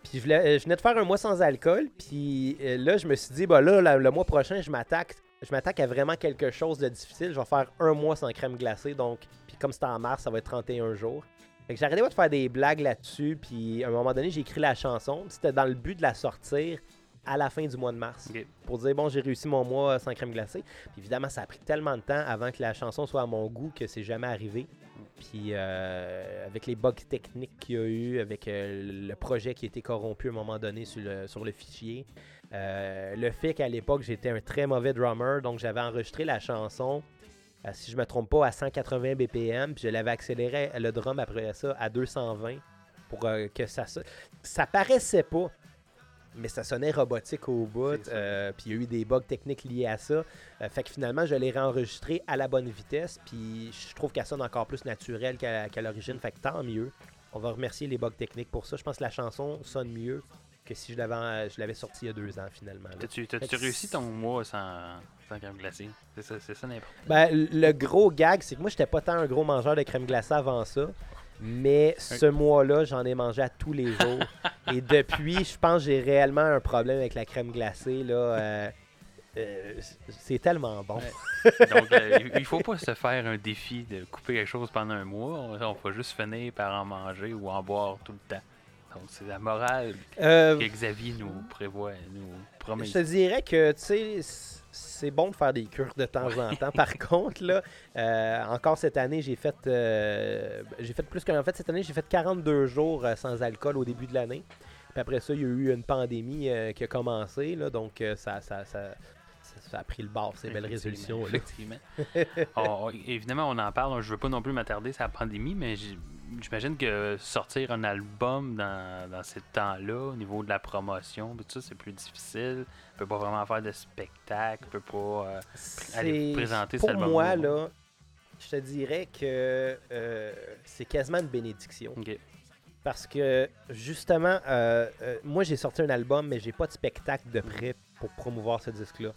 Puis je, voulais- je venais de faire un mois sans alcool, puis euh, là, je me suis dit, bah là, la- le mois prochain, je m'attaque je m'attaque à vraiment quelque chose de difficile. Je vais faire un mois sans crème glacée, donc, puis comme c'était en mars, ça va être 31 jours. Fait que arrêté pas de faire des blagues là-dessus, puis à un moment donné, j'ai écrit la chanson. C'était dans le but de la sortir à la fin du mois de mars. Pour dire, bon, j'ai réussi mon mois sans crème glacée. Puis évidemment, ça a pris tellement de temps avant que la chanson soit à mon goût que c'est jamais arrivé. Puis euh, avec les bugs techniques qu'il y a eu, avec euh, le projet qui a été corrompu à un moment donné sur le, sur le fichier, euh, le fait qu'à l'époque j'étais un très mauvais drummer, donc j'avais enregistré la chanson, euh, si je me trompe pas, à 180 BPM, puis je l'avais accéléré le drum après ça à 220 pour euh, que ça so- ça paraissait pas. Mais ça sonnait robotique au bout, euh, puis il y a eu des bugs techniques liés à ça. Euh, fait que finalement, je l'ai réenregistré à la bonne vitesse, puis je trouve qu'elle sonne encore plus naturelle qu'à l'origine, fait que tant mieux. On va remercier les bugs techniques pour ça. Je pense que la chanson sonne mieux que si je l'avais je l'avais sortie il y a deux ans, finalement. T'as-tu réussi ton mois sans, sans crème glacée? C'est ça, ça n'importe Ben, le gros gag, c'est que moi, j'étais pas tant un gros mangeur de crème glacée avant ça. Mais ce mois-là, j'en ai mangé à tous les jours. Et depuis, je pense que j'ai réellement un problème avec la crème glacée. Là, euh, euh, c'est tellement bon. Donc, euh, il faut pas se faire un défi de couper quelque chose pendant un mois. On, va juste finir par en manger ou en boire tout le temps. Donc, c'est la morale Euh, que Xavier nous prévoit, nous promet. Je te dirais que, tu sais, c'est bon de faire des cures de temps en temps. Par contre, là, euh, encore cette année, j'ai fait, euh, j'ai fait plus qu'en fait, cette année, j'ai fait 42 jours euh, sans alcool au début de l'année. Puis après ça, il y a eu une pandémie euh, qui a commencé, là, donc ça, ça, ça, a pris le bord, ces belles résolutions. Effectivement. On- on- évidemment, on en parle. Je veux pas non plus m'attarder sur la pandémie, mais j'imagine que sortir un album dans, dans ces temps-là, au niveau de la promotion, tout ça, c'est plus difficile. On peut pas vraiment faire de spectacle, on peut pas. euh, C'est- présenter cet Pour album-là, moi, ouais. là, je te dirais que euh, c'est quasiment une bénédiction. Parce que justement, euh, moi j'ai sorti un album, mais j'ai pas de spectacle de prêt pour promouvoir ce disque-là.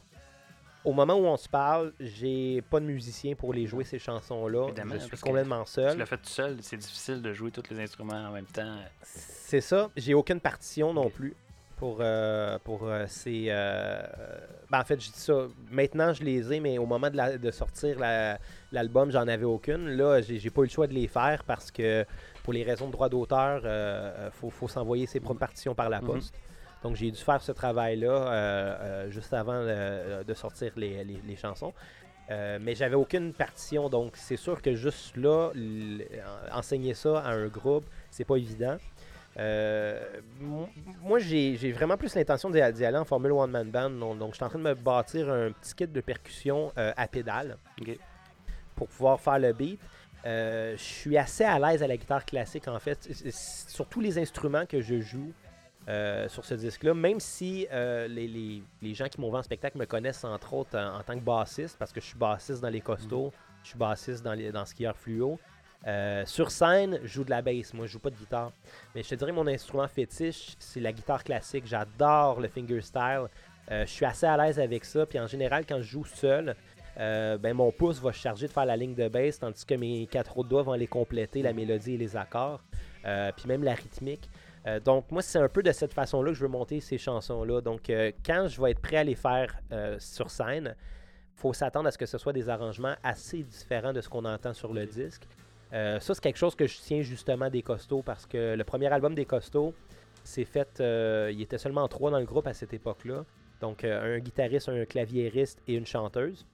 Au moment où on se parle, j'ai pas de musicien pour les jouer ces chansons-là. Je suis complètement Tu seul. l'as fait tout seul, c'est difficile de jouer tous les instruments en même temps. C'est ça. J'ai aucune partition non plus pour, euh, pour euh, ces. euh, ben, en fait, je dis ça. Maintenant, je les ai, mais au moment de, la- de sortir la- l'album, j'en avais aucune. Là, j'ai j'ai pas eu le choix de les faire parce que pour les raisons de droit d'auteur, il faut, faut s'envoyer ses propres partitions par la Mhm. poste. Donc, j'ai dû faire ce travail-là euh, euh, juste avant euh, de sortir les, les- les chansons. Euh, mais j'avais aucune partition, donc c'est sûr que juste là, enseigner ça à un groupe, c'est pas évident. Euh, mo- moi, j'ai vraiment plus l'intention d'y aller en Formule One Man Band. Donc, donc, je suis en train de me bâtir un petit kit de percussion euh, à pédale pour pouvoir faire le beat. Je suis assez à l'aise à la guitare classique, en fait, sur tous les instruments que je joue. Euh, sur ce disque-là, même si euh, les, les- les gens qui m'ont vu en spectacle me connaissent entre autres en, tant que bassiste, parce que je suis bassiste dans les costauds, je suis bassiste dans, les, dans skieur fluo. Euh, sur scène, je joue de la bass. Moi, je joue pas de guitare. Mais je te dirais, mon instrument fétiche, c'est la guitare classique. J'adore le fingerstyle. Je suis assez à l'aise avec ça. Puis en général, quand je joue seul, ben, mon pouce va se charger de faire la ligne de bass, tandis que mes quatre autres doigts vont les compléter, la mélodie et les accords. puis même la rythmique. Donc, moi, c'est un peu de cette façon-là que je veux monter ces chansons-là. Donc, quand je vais être prêt à les faire sur scène, faut s'attendre à ce que ce soit des arrangements assez différents de ce qu'on entend sur le disque. Euh, ça, c'est quelque chose que je tiens justement des Costauds parce que le premier album des Costauds, c'est fait. Euh, il était seulement trois dans le groupe à cette époque-là. Donc, euh, un guitariste, un claviériste et une chanteuse.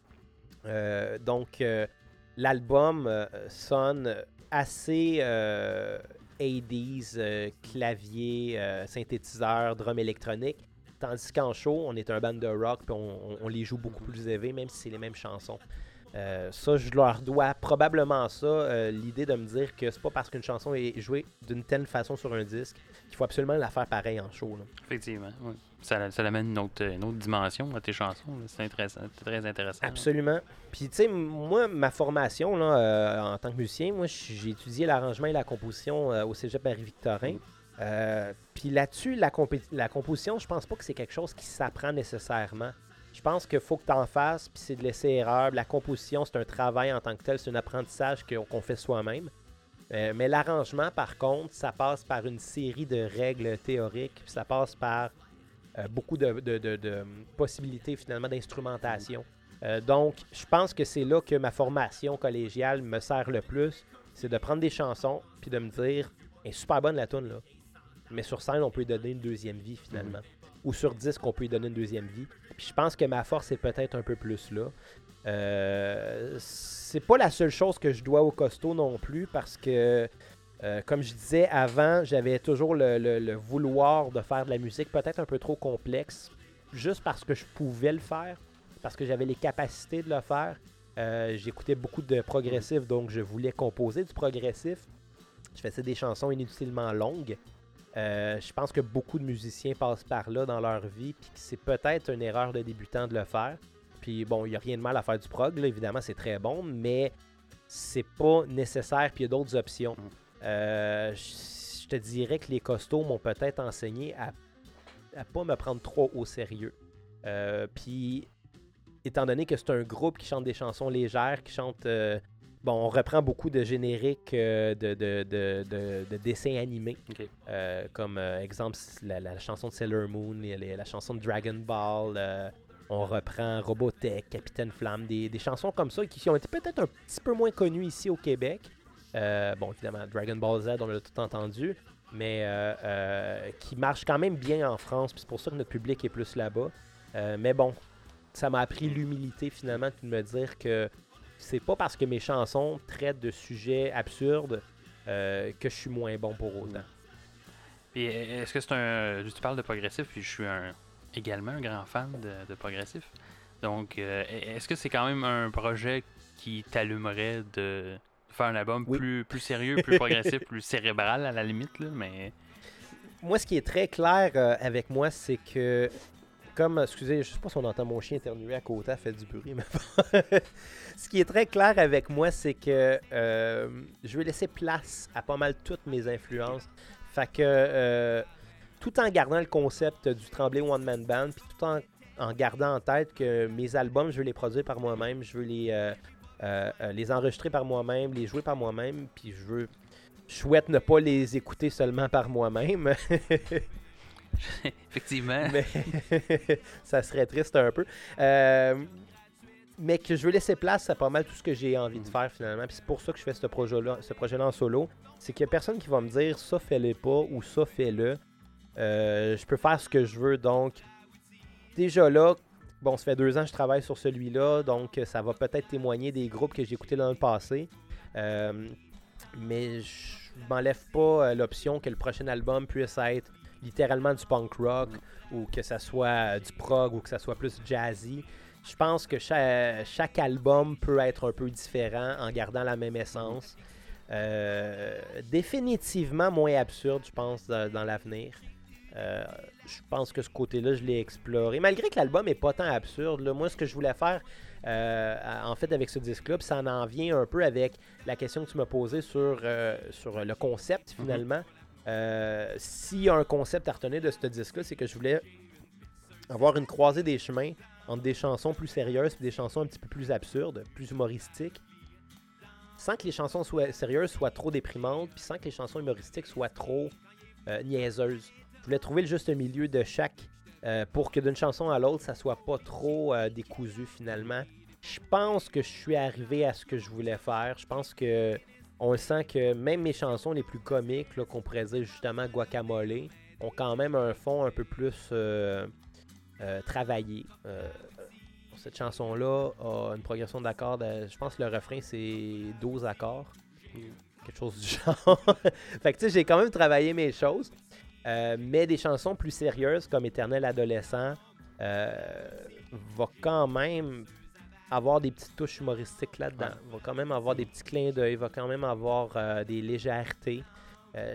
donc, l'album sonne assez 80s, clavier, synthétiseur, drum électronique. Tandis qu'en show, on est un band de rock, puis on, on les joue beaucoup plus élevés, même si c'est les mêmes chansons. Euh, ça, je leur dois probablement ça, euh, l'idée de me dire que c'est pas parce qu'une chanson est jouée d'une telle façon sur un disque qu'il faut absolument la faire pareil en show. Effectivement, oui. Ça, ça amène une autre, une autre, dimension à tes chansons. C'est intéressant, très intéressant. Absolument. Puis, tu sais, moi, ma formation là, euh, en tant que musicien, moi, j'ai étudié l'arrangement et la composition au cégep Paris-Victorin. Puis là-dessus, la, la composition, je pense pas que c'est quelque chose qui s'apprend nécessairement. Je pense qu'il faut que tu en fasses, puis c'est de laisser erreur. La composition, c'est un travail en tant que tel, c'est un apprentissage qu'on fait soi-même. Euh, mais l'arrangement, par contre, ça passe par une série de règles théoriques, puis ça passe par euh, beaucoup de, possibilités finalement d'instrumentation. Euh, donc, je pense que c'est là que ma formation collégiale me sert le plus, c'est de prendre des chansons, puis de me dire, est super bonne la tune là. Mais sur scène, on peut lui donner une deuxième vie finalement. Mhm ou sur 10 qu'on peut lui donner une deuxième vie. Je pense que ma force est peut-être un peu plus là. Euh, c'est pas la seule chose que je dois au costaud non plus parce que, euh, comme je disais avant, j'avais toujours le, vouloir de faire de la musique peut-être un peu trop complexe, juste parce que je pouvais le faire, parce que j'avais les capacités de le faire. Euh, j'écoutais beaucoup de progressif, donc je voulais composer du progressif. Je faisais des chansons inutilement longues. Euh, je pense que beaucoup de musiciens passent par là dans leur vie, puis c'est peut-être une erreur de débutant de le faire. Puis bon, il n'y a rien de mal à faire du prog, évidemment, c'est très bon, mais c'est pas nécessaire, puis il y a d'autres options. Mm. Euh, je te dirais que les costauds m'ont peut-être enseigné à ne pas me prendre trop au sérieux. Euh, puis, étant donné que c'est un groupe qui chante des chansons légères, qui chante Bon, on reprend beaucoup de génériques euh, de, de, dessins animés. Euh, comme euh, exemple la, chanson de Sailor Moon, la chanson de Dragon Ball. on reprend Robotech, Capitaine Flamme, des, chansons comme ça qui ont été peut-être un petit peu moins connues ici au Québec. bon, évidemment, Dragon Ball Z, on l'a tout entendu. Mais qui marche quand même bien en France. C'est pour ça que notre public est plus là-bas. mais bon, ça m'a appris l'humilité finalement de me dire que c'est pas parce que mes chansons traitent de sujets absurdes euh, que je suis moins bon pour autant. Puis est-ce que c'est un. Tu parles de progressif, puis je suis un, également un grand fan de, progressif. Donc, euh, est-ce que c'est quand même un projet qui t'allumerait de faire un album plus, plus sérieux, plus progressif, plus cérébral à la limite, là, mais. Moi, ce qui est très clair euh, avec moi, c'est que comme, excusez, je sais pas si on entend mon chien éternuer à côté, elle fait du bruit, mais ce qui est très clair avec moi, c'est que euh, je vais laisser place à pas mal toutes mes influences. Fait que, euh, tout en gardant le concept du Tremblay One Man Band, puis tout en, en, gardant en tête que mes albums, je veux les produire par moi-même, je veux les, euh, les enregistrer par moi-même, les jouer par moi-même, puis je veux, je souhaite ne pas les écouter seulement par moi-même. Effectivement. Mais ça serait triste un peu. Euh, mais que je veux laisser place à pas mal tout ce que j'ai envie de mm. faire finalement. Puis c'est pour ça que je fais ce projet-là ce projet en solo. C'est qu'il n'y a personne qui va me dire ça fais-le pas ou ça fais-le. Euh, je peux faire ce que je veux. Donc, déjà là, bon, ça fait deux ans que je travaille sur celui-là. Donc, ça va peut-être témoigner des groupes que j'ai écoutés dans le passé. Euh, mais je m'enlève pas l'option que le prochain album puisse être littéralement du punk rock ou que ça soit du prog ou que ça soit plus jazzy. Je pense que chaque, album peut être un peu différent en gardant la même essence. Euh, définitivement moins absurde, je pense, dans, l'avenir. Euh, je pense que ce côté-là, je l'ai exploré. Malgré que l'album est pas tant absurde, moi, ce que je voulais faire, euh, en fait, avec ce disque-là, ça en vient un peu avec la question que tu m'as posée sur, sur le concept, mhm. Finalement. S'il y a un concept à retenir de ce disque-là, c'est que je voulais avoir une croisée des chemins entre des chansons plus sérieuses et des chansons un petit peu plus absurdes, plus humoristiques, sans que les chansons soient sérieuses soient trop déprimantes, puis sans que les chansons humoristiques soient trop euh, niaiseuses. Je voulais trouver le juste milieu de chaque euh, pour que d'une chanson à l'autre, ça soit pas trop euh, décousu finalement. Je pense que je suis arrivé à ce que je voulais faire. Je pense que on sent que même mes chansons les plus comiques, qu'on pourrait dire justement Guacamole, ont quand même un fond un peu plus travaillé. cette chanson-là a une progression d'accords. Je pense que le refrain, c'est 12 accords quelque chose du genre. fait que tu sais, j'ai quand même travaillé mes choses. Euh, mais des chansons plus sérieuses comme Éternel adolescent euh, va quand même avoir des petites touches humoristiques là-dedans. Va quand même avoir des petits clins d'œil, va quand même avoir euh, des légèretés.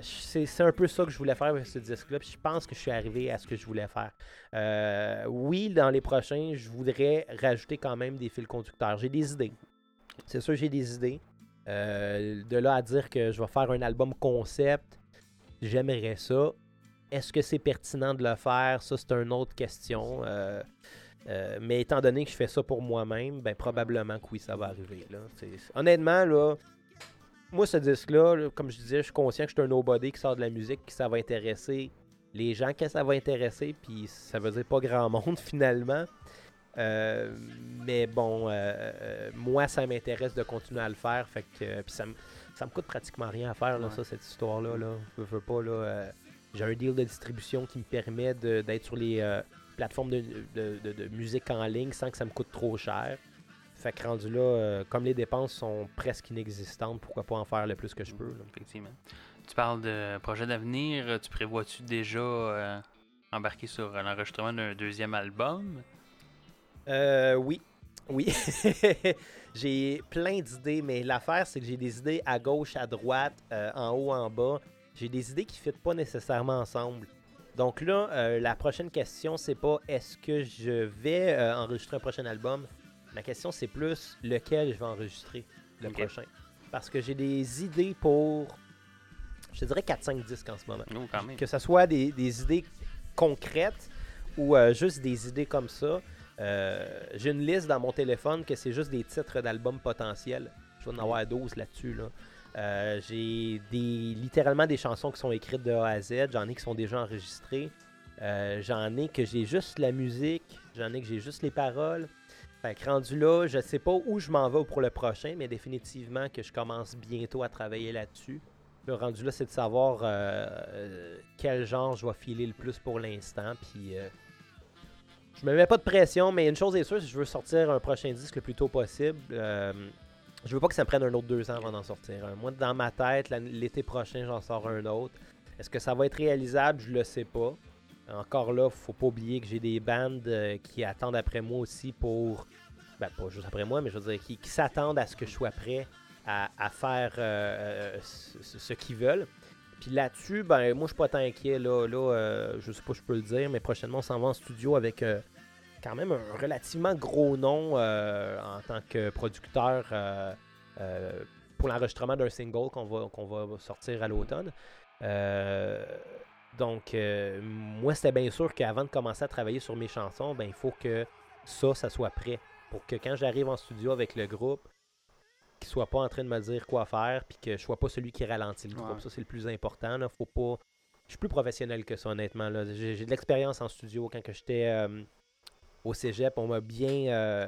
c'est un peu ça que je voulais faire avec ce disque-là. je pense que je suis arrivé à ce que je voulais faire. oui, dans les prochains, je voudrais rajouter quand même des fils conducteurs. J'ai des idées. C'est sûr, j'ai des idées. Euh, de là à dire que je vais faire un album concept, j'aimerais ça. Est-ce que c'est pertinent de le faire? Ça, c'est une autre question. Euh, mais étant donné que je fais ça pour moi-même, ben probablement que oui, ça va arriver. Honnêtement, là, moi, ce disque-là, comme je disais, je suis conscient que je suis un nobody qui sort de la musique, que ça va intéresser les gens que ça va intéresser, puis ça veut dire pas grand monde finalement. Euh, mais bon, euh, moi, ça m'intéresse de continuer à le faire. Fait que, puis ça, me, ça me coûte pratiquement rien à faire, là, ça, cette histoire-là. Là. Je veux pas, là. j'ai un deal de distribution qui me permet d'être sur les plateformes de, de, musique en ligne sans que ça me coûte trop cher. Fait que rendu là, comme les dépenses sont presque inexistantes, pourquoi pas en faire le plus que je peux. Effectivement. Tu parles de projet d'avenir. Tu prévois-tu déjà embarquer sur l'enregistrement d'un deuxième album? Euh, oui. Oui. j'ai plein d'idées, mais l'affaire, c'est que j'ai des idées à gauche, à droite, euh, en haut, en bas. J'ai des idées qui ne fitent pas nécessairement ensemble. Donc là, euh, la prochaine question, c'est pas est-ce que je vais euh, enregistrer un prochain album. La question, c'est plus lequel je vais enregistrer le prochain. Parce que j'ai des idées pour, je te dirais 4-5 disques en ce moment. Oh, que ce soit des, des idées concrètes ou juste des idées comme ça. Euh, j'ai une liste dans mon téléphone que c'est juste des titres d'albums potentiels. Je vais en avoir 12 là-dessus. Euh, j'ai des, littéralement des chansons qui sont écrites de A à Z. J'en ai qui sont déjà enregistrées. Euh, j'en ai que j'ai juste la musique. J'en ai que j'ai juste les paroles. Fait que rendu là, je sais pas où je m'en vais pour le prochain, mais définitivement que je commence bientôt à travailler là-dessus. Le rendu là, c'est de savoir quel genre je vais filer le plus pour l'instant. Puis je me mets pas de pression, mais une chose est sûre, si je veux sortir un prochain disque le plus tôt possible, euh, je veux pas que ça me prenne un autre deux ans avant d'en sortir un. Moi, dans ma tête, l'été prochain, j'en sors un autre. Est-ce que ça va être réalisable? Je le sais pas. Encore là, faut pas oublier que j'ai des bandes euh, qui attendent après moi aussi pour. Ben, pas juste après moi, mais je veux dire, qui, s'attendent à ce que je sois prêt à, faire euh, ce qu'ils veulent. Puis là-dessus, ben moi je suis pas inquiet. Là, là euh, je sais pas si je peux le dire, mais prochainement on s'en va en studio avec euh, quand même un relativement gros nom euh, en tant que producteur pour l'enregistrement d'un single qu'on va, qu'on va sortir à l'automne. donc moi c'était bien sûr qu'avant de commencer à travailler sur mes chansons, ben il faut que ça, ça soit prêt. Pour que quand j'arrive en studio avec le groupe, qu'il soit pas en train de me dire quoi faire, puis que je sois pas celui qui ralentit le groupe. Ça, c'est le plus important. Là. Faut pas. Je suis plus professionnel que ça, honnêtement. J'ai de l'expérience en studio. Quand j'étais euh, au cégep, on m'a bien, euh,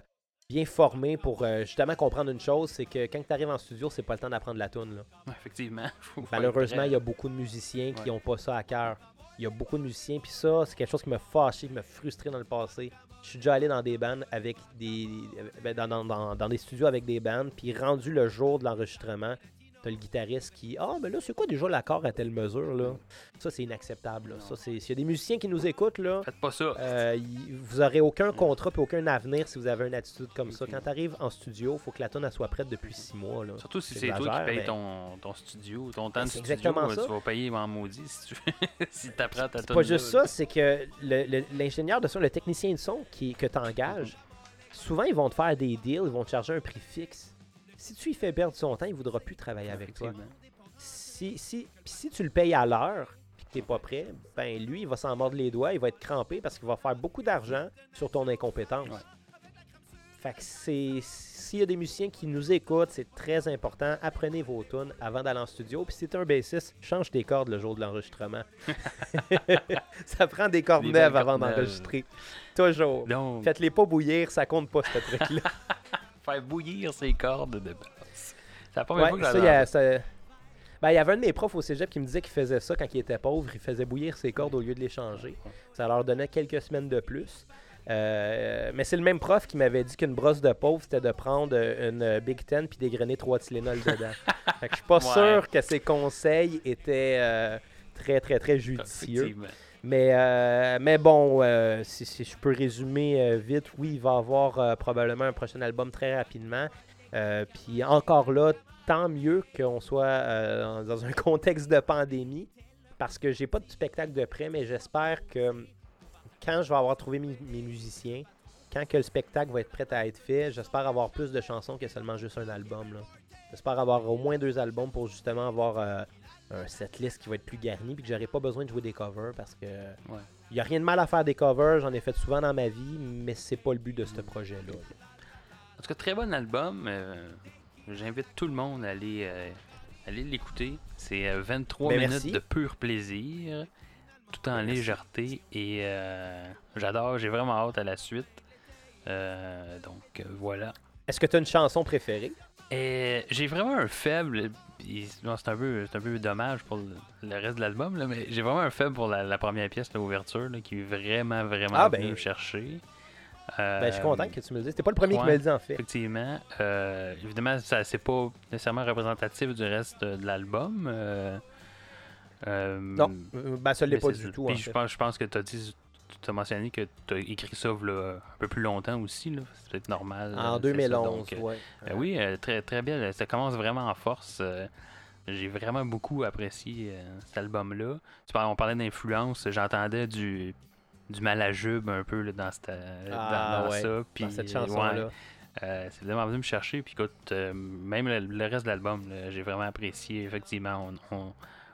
bien formé pour euh, justement comprendre une chose c'est que quand tu arrives en studio, c'est pas le temps d'apprendre la tune. effectivement. Malheureusement, il y a beaucoup de musiciens qui n'ont pas ça à cœur. Il y a beaucoup de musiciens, puis ça, c'est quelque chose qui m'a fâché, qui m'a frustré dans le passé. Je suis déjà allé dans des bands avec des. Ben, dans, des studios avec des bands, puis rendu le jour de l'enregistrement, T'as le guitariste qui Ah, mais là, c'est quoi déjà l'accord à telle mesure, là Ça, c'est inacceptable. là. Ça, c'est... S'il y a des musiciens qui nous écoutent, là, Faites pas ça. euh, y- vous aurez aucun contrat et aucun avenir si vous avez une attitude comme ça. Quand tu arrives en studio, faut que la tonne soit prête depuis six mois. Là. Surtout si c'est toi qui payes mais- ton, ton studio, ton temps de c'est studio, exactement euh, ça. tu vas payer en maudit si tu si t'apprends ta C'est tonne pas juste là. ça, c'est que l'ingénieur de son, le technicien de son qui, que tu engages, souvent ils vont te faire des deals, ils vont te charger un prix fixe. Si tu lui fais perdre son temps, il voudra plus travailler avec toi. Si, si, si tu le payes à l'heure puis que tu n'es pas prêt, ben lui, il va s'en mordre les doigts, il va être crampé parce qu'il va faire beaucoup d'argent sur ton incompétence. Ouais. Fait que c'est. S'il y a des musiciens qui nous écoutent, c'est très important. Apprenez vos tunes avant d'aller en studio. Puis si t'es un bassiste, change tes cordes le jour de l'enregistrement. ça prend des cordes Des neuves avant d'enregistrer. Toujours. Faites-les pas bouillir, ça compte pas ce truc-là. faire bouillir ses cordes de basse. C'est la première Ouais, fois que ça, Ben, il y avait un de mes profs au cégep qui me disait qu'il faisait ça quand il était pauvre. Il faisait bouillir ses cordes au lieu de les changer. Ça leur donnait quelques semaines de plus. Euh, mais c'est le même prof qui m'avait dit qu'une brosse de pauvre, c'était de prendre une Big Ten puis dégrainer trois Tylenol dedans. fait que je suis pas Ouais. sûr que ses conseils étaient euh, très, très, très judicieux. Mais, euh, mais bon, euh, si, je peux résumer euh, vite, oui, il va avoir euh, probablement un prochain album très rapidement. Puis encore là, tant mieux qu'on soit dans un contexte de pandémie, parce que j'ai pas de spectacle de près, mais j'espère que quand je vais avoir trouvé mes, musiciens, quand que le spectacle va être prêt à être fait, j'espère avoir plus de chansons que seulement juste un album. J'espère avoir au moins deux albums pour justement avoir un setlist qui va être plus garni, puis que j'aurai pas besoin de jouer des covers parce que il n'y a rien de mal à faire des covers, j'en ai fait souvent dans ma vie, mais c'est pas le but de ce projet-là. En tout cas, très bon album. euh, J'invite tout le monde à aller, euh, aller l'écouter. C'est euh, 23 Ben, minutes merci. de pur plaisir, tout en Ben, merci. légèreté. Et euh, j'adore, j'ai vraiment hâte à la suite. Euh, donc euh, voilà. Est-ce que tu as une chanson préférée? Et j'ai vraiment un faible. C'est un, peu, c'est un peu dommage pour le, reste de l'album, mais j'ai vraiment un faible pour la, la première pièce, l'ouverture, qui est vraiment, vraiment Ah, ben. me chercher. Ben, je suis content Euh, que tu me le dises. C'était pas le premier qui ouais. me le dit en fait. Effectivement. Euh, évidemment, ça c'est pas nécessairement représentatif du reste de, l'album. euh, euh, Non, euh, ben ça l'est pas du tout. Puis en je pense, je pense que tu as dit, tu as mentionné que tu as écrit ça là, un peu plus longtemps aussi. là. C'est peut-être normal. En euh, c'est ça. 2011, Donc, euh, ouais. ben oui, euh, très, très bien. Ça commence vraiment en force. euh, J'ai vraiment beaucoup apprécié euh, cet album-là. On parlait d'influence. J'entendais du, du malajube un peu là, dans, cette, Ah, dans ouais, ça. Dans cette ouais, euh, c'est vraiment venu me chercher. Puis écoute, euh, même le, le reste de l'album, j'ai vraiment apprécié. Effectivement, on, on,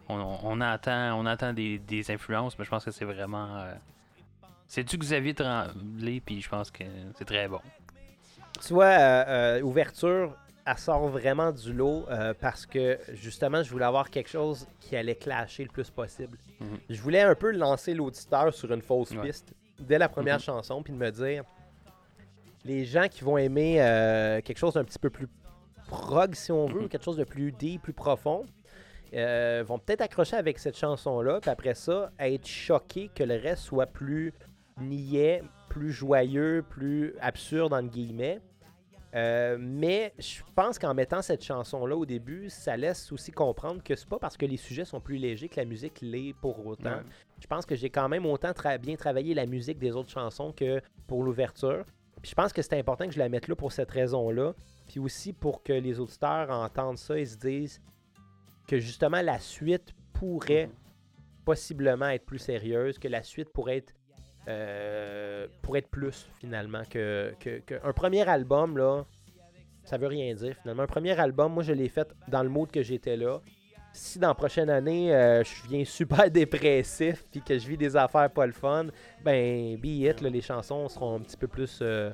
on, on entend, on entend des, des influences, mais je pense que c'est vraiment. euh, c'est du Xavier Tremblay, puis je pense que c'est très bon. Tu vois, euh, euh, ouverture, elle sort vraiment du lot euh, parce que justement, je voulais avoir quelque chose qui allait clasher le plus possible. Mhm. Je voulais un peu lancer l'auditeur sur une fausse Ouais. piste dès la première Mhm. chanson, puis de me dire les gens qui vont aimer euh, quelque chose d'un petit peu plus prog, si on veut, Mhm. quelque chose de plus deep, plus profond. euh, vont peut-être accrocher avec cette chanson-là, puis après ça, être choqués que le reste soit plus niais, plus joyeux, plus absurde, entre guillemets. Euh, mais je pense qu'en mettant cette chanson-là au début, ça laisse aussi comprendre que c'est pas parce que les sujets sont plus légers que la musique l'est pour autant. Ouais. Je pense que j'ai quand même autant tra- bien travaillé la musique des autres chansons que pour l'ouverture. Puis je pense que c'est important que je la mette là pour cette raison-là. Puis aussi pour que les auditeurs entendent ça et se disent que justement la suite pourrait possiblement être plus sérieuse, que la suite pourrait être euh, pourrait être plus finalement que, que- que- un premier album là ça veut rien dire finalement un premier album moi je l'ai fait dans le mood que j'étais là si dans la prochaine année euh, je viens super dépressif puis que je vis des affaires pas le fun ben be it là, les chansons seront un petit peu plus euh,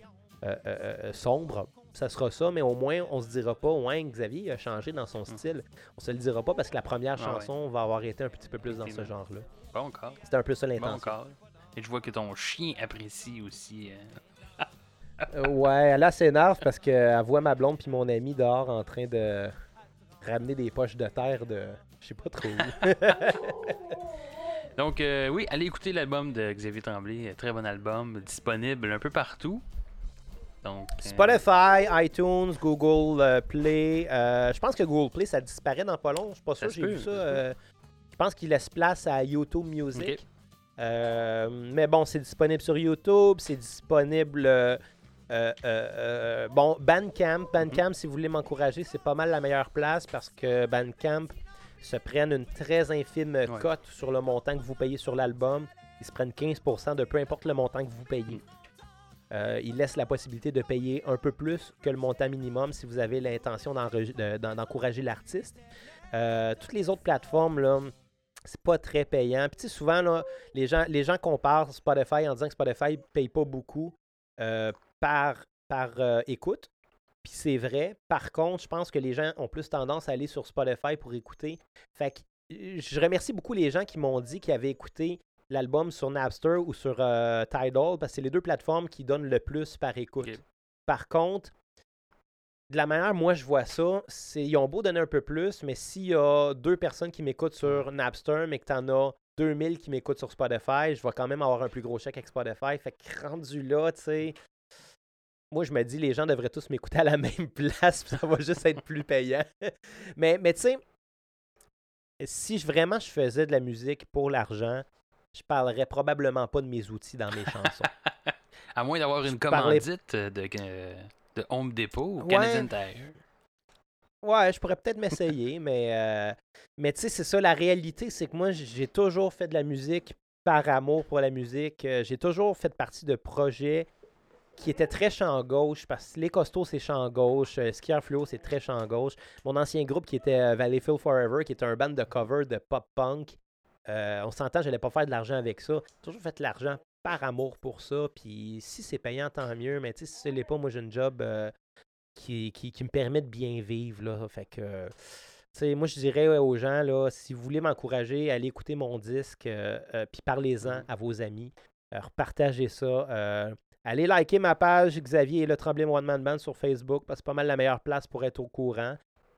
sombres ça sera ça mais au moins on se dira pas ouais Xavier a changé dans son style on se le dira pas parce que la première Ah ouais. chanson va avoir été un petit peu plus dans ce Effectivement. genre là Bon corps. c'était un peu ça Bon l'intention corps. Et je vois que ton chien apprécie aussi. euh, Euh, ouais, elle s'énerve parce qu'elle voit ma blonde puis mon ami dehors en train de ramener des poches de terre de. Je sais pas trop où. Donc, euh, oui, allez écouter l'album de Xavier Tremblay. euh, Très bon album, disponible un peu partout. Donc, euh, Spotify, iTunes, Google euh, Play. je pense que Google Play, ça disparaît dans pas long. Je suis pas sûr, j'ai vu ça. je pense qu'il laisse place à YouTube Music. Euh, mais bon, c'est disponible sur YouTube, c'est disponible. euh, euh, bon, Bandcamp. Bandcamp, si vous voulez m'encourager, c'est pas mal la meilleure place parce que Bandcamp se prennent une très infime cote sur le montant que vous payez sur l'album. Ils se prennent 15% de peu importe le montant que vous payez. Euh, ils laissent la possibilité de payer un peu plus que le montant minimum si vous avez l'intention d'encourager l'artiste. Toutes les autres plateformes, là, c'est pas très payant. Puis tu sais, souvent, là, les, gens, les gens comparent Spotify en disant que Spotify paye pas beaucoup euh, par, par euh, écoute. Puis c'est vrai. Par contre, je pense que les gens ont plus tendance à aller sur Spotify pour écouter. Fait que euh, je remercie beaucoup les gens qui m'ont dit qu'ils avaient écouté l'album sur Napster ou sur euh, Tidal parce que c'est les deux plateformes qui donnent le plus par écoute. Par contre, de la manière moi je vois ça, c'est ils ont beau donner un peu plus, mais s'il y a deux personnes qui m'écoutent sur Napster, mais que tu en as 2000 qui m'écoutent sur Spotify, je vais quand même avoir un plus gros chèque avec Spotify. Fait que rendu là, tu sais, moi je me dis les gens devraient tous m'écouter à la même place, puis ça va juste être plus payant. mais mais tu sais, si je, vraiment je faisais de la musique pour l'argent, je parlerais probablement pas de mes outils dans mes chansons. À moins d'avoir une parlais- commandite de, de Home Depot ou Ouais. Canadian Tire? Ouais, je pourrais peut-être m'essayer, mais, euh, mais tu sais, c'est ça, la réalité, c'est que moi, j'ai toujours fait de la musique par amour pour la musique. Euh, J'ai toujours fait partie de projets qui étaient très champ gauche, parce que les costauds, c'est champ gauche, euh, Skier Fluo, c'est très champ gauche. Mon ancien groupe qui était euh, Valleyfield Forever, qui était un band de cover de pop-punk, euh, on s'entend, j'allais pas faire de l'argent avec ça. J'ai toujours fait de l'argent par amour pour ça, puis si c'est payant, tant mieux, mais si ce l'est pas, moi, j'ai une job... euh, qui, qui, qui me permet de bien vivre. Là. Fait que, moi, je dirais ouais, aux gens, là, si vous voulez m'encourager, allez écouter mon disque, euh, euh, puis parlez-en à vos amis. Euh, partagez ça. allez liker ma page Xavier et le Tremblay One Man Band sur Facebook, parce que c'est pas mal la meilleure place pour être au courant.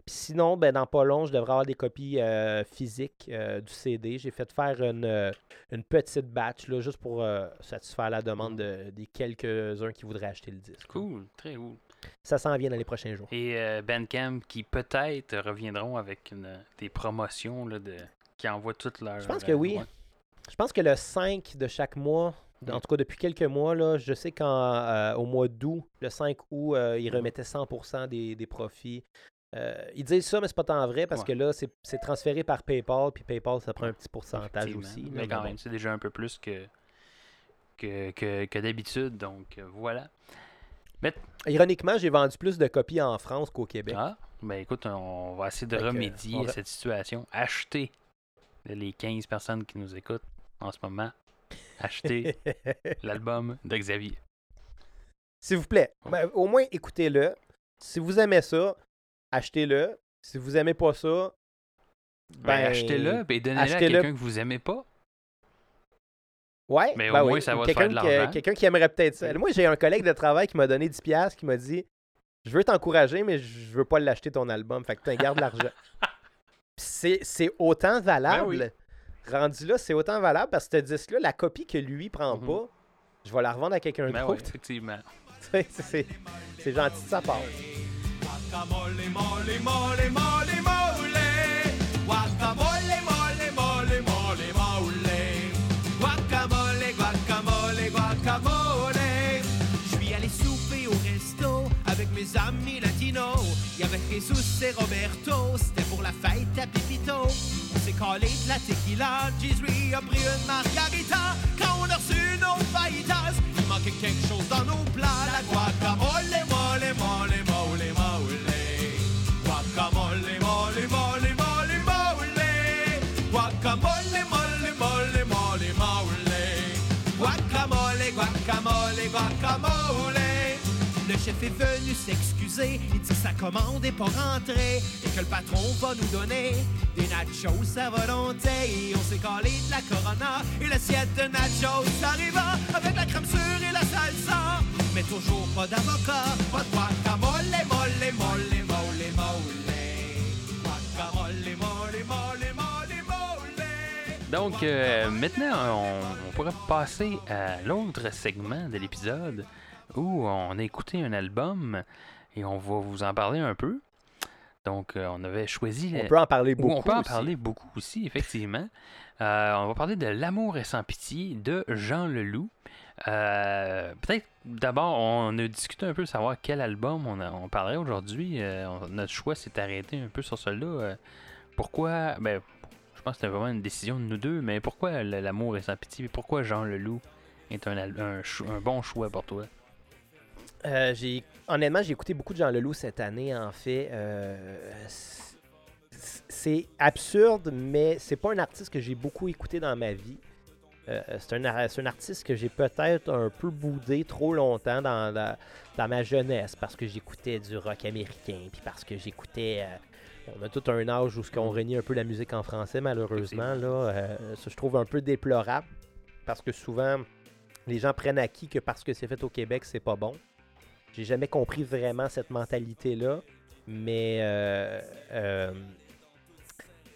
Puis sinon, ben, dans pas long, je devrais avoir des copies euh, physiques euh, du CD. J'ai fait faire une, euh, une petite batch, là, juste pour euh, satisfaire la demande de- des quelques-uns qui voudraient acheter le disque. Cool, très cool. Ça s'en vient dans les prochains jours. Et Bandcamp qui peut-être reviendront avec une- des promotions là, de, qui envoient toutes leurs. Je pense que oui. ouais. Je pense que le 5 de chaque mois, en Mm. tout cas depuis quelques mois, là, je sais qu'au mois d'août, le 5 août, euh, ils Mhm. remettaient 100% des, des profits. Euh, ils disent ça, mais c'est pas tant vrai parce Ouais. que là, c'est transféré par PayPal, puis PayPal, ça prend un petit pourcentage aussi. Mais quand même, c'est déjà un peu plus que, que, que, que d'habitude. Donc euh, voilà. Ironiquement, j'ai vendu plus de copies en France qu'au Québec. Ah, ben écoute, on va essayer de Fait remédier à va- cette situation. Acheter les 15 personnes qui nous écoutent en ce moment. Acheter l'album de Xavier. S'il vous plaît, ben, au moins écoutez-le. Si vous aimez ça, achetez-le. Si vous aimez pas ça, Ben, ben, achetez-le et donnez-le à quelqu'un que vous aimez pas. Ouais, Mais au ben moins, oui. ça va te quelqu'un faire de qui- l'argent. Quelqu'un qui aimerait peut-être ça. Moi, j'ai un collègue de travail qui m'a donné 10$ piastres, qui m'a dit Je veux t'encourager, mais je veux pas l'acheter ton album. Fait que tu garde l'argent. C'est c'est autant valable. Ben Rendu là, c'est autant valable parce que ce disque-là, la copie que lui prend Mhm. pas, je vais la revendre à quelqu'un Ben oui, d'autre. effectivement. C'est- c'est c'est gentil de sa part. Guacamole, mole, mole, mole, mole. Guacamole, mole, mole, mole, mole. Guacamole, guacamole, guacamole. Je suis allé souper au resto avec mes amis latinos. Y avait Jesus et Roberto, c'était pour la fête à Pipito. On s'est collé de la tequila, Gisri a pris une margarita. Quand on a reçu nos fajitas, il manquait quelque chose dans nos plats. La guacamole, mole, mole, mole, mole. Chef est venu s'excuser, il dit sa commande est pas rentrée et que le patron va nous donner des nachos à volonté. Et on s'est collé de la Corona et l'assiette de nachos arriva avec la crème sûre et la salsa. Mais toujours pas d'avocat, pas de guacamole, mole, mole, mole, mole. Guacamole, mole, mole, mole, mole. Donc, euh, maintenant, on, on pourrait passer à l'autre segment de l'épisode. Où on a écouté un album et on va vous en parler un peu. Donc, euh, on avait choisi. On peut en parler Ou beaucoup. on peut en aussi. parler beaucoup aussi, effectivement. Euh, on va parler de L'amour est sans pitié de Jean Leloup. Euh, Peut-être d'abord, on a discuté un peu de savoir quel album on, a- on parlerait aujourd'hui. Notre choix s'est arrêté un peu sur. Euh, pourquoi ben, Je pense que c'était vraiment une décision de nous deux, mais pourquoi L'amour est sans pitié Pourquoi Jean Leloup est un bon choix pour toi? Euh, j'ai honnêtement, j'ai écouté beaucoup de Jean Leloup cette année. En fait, Euh, c'est- absurde, mais c'est pas un artiste que j'ai beaucoup écouté dans ma vie. Euh, c'est un, un artiste que j'ai peut-être un peu boudé trop longtemps dans, dans ma jeunesse parce que j'écoutais du rock américain, puis parce que j'écoutais. on a tout un âge où qu'on renie un peu la musique en français, malheureusement. Là, ça, je trouve un peu déplorable parce que souvent, les gens prennent acquis que parce que c'est fait au Québec, c'est pas bon. J'ai jamais compris vraiment cette mentalité-là. Mais, euh, euh,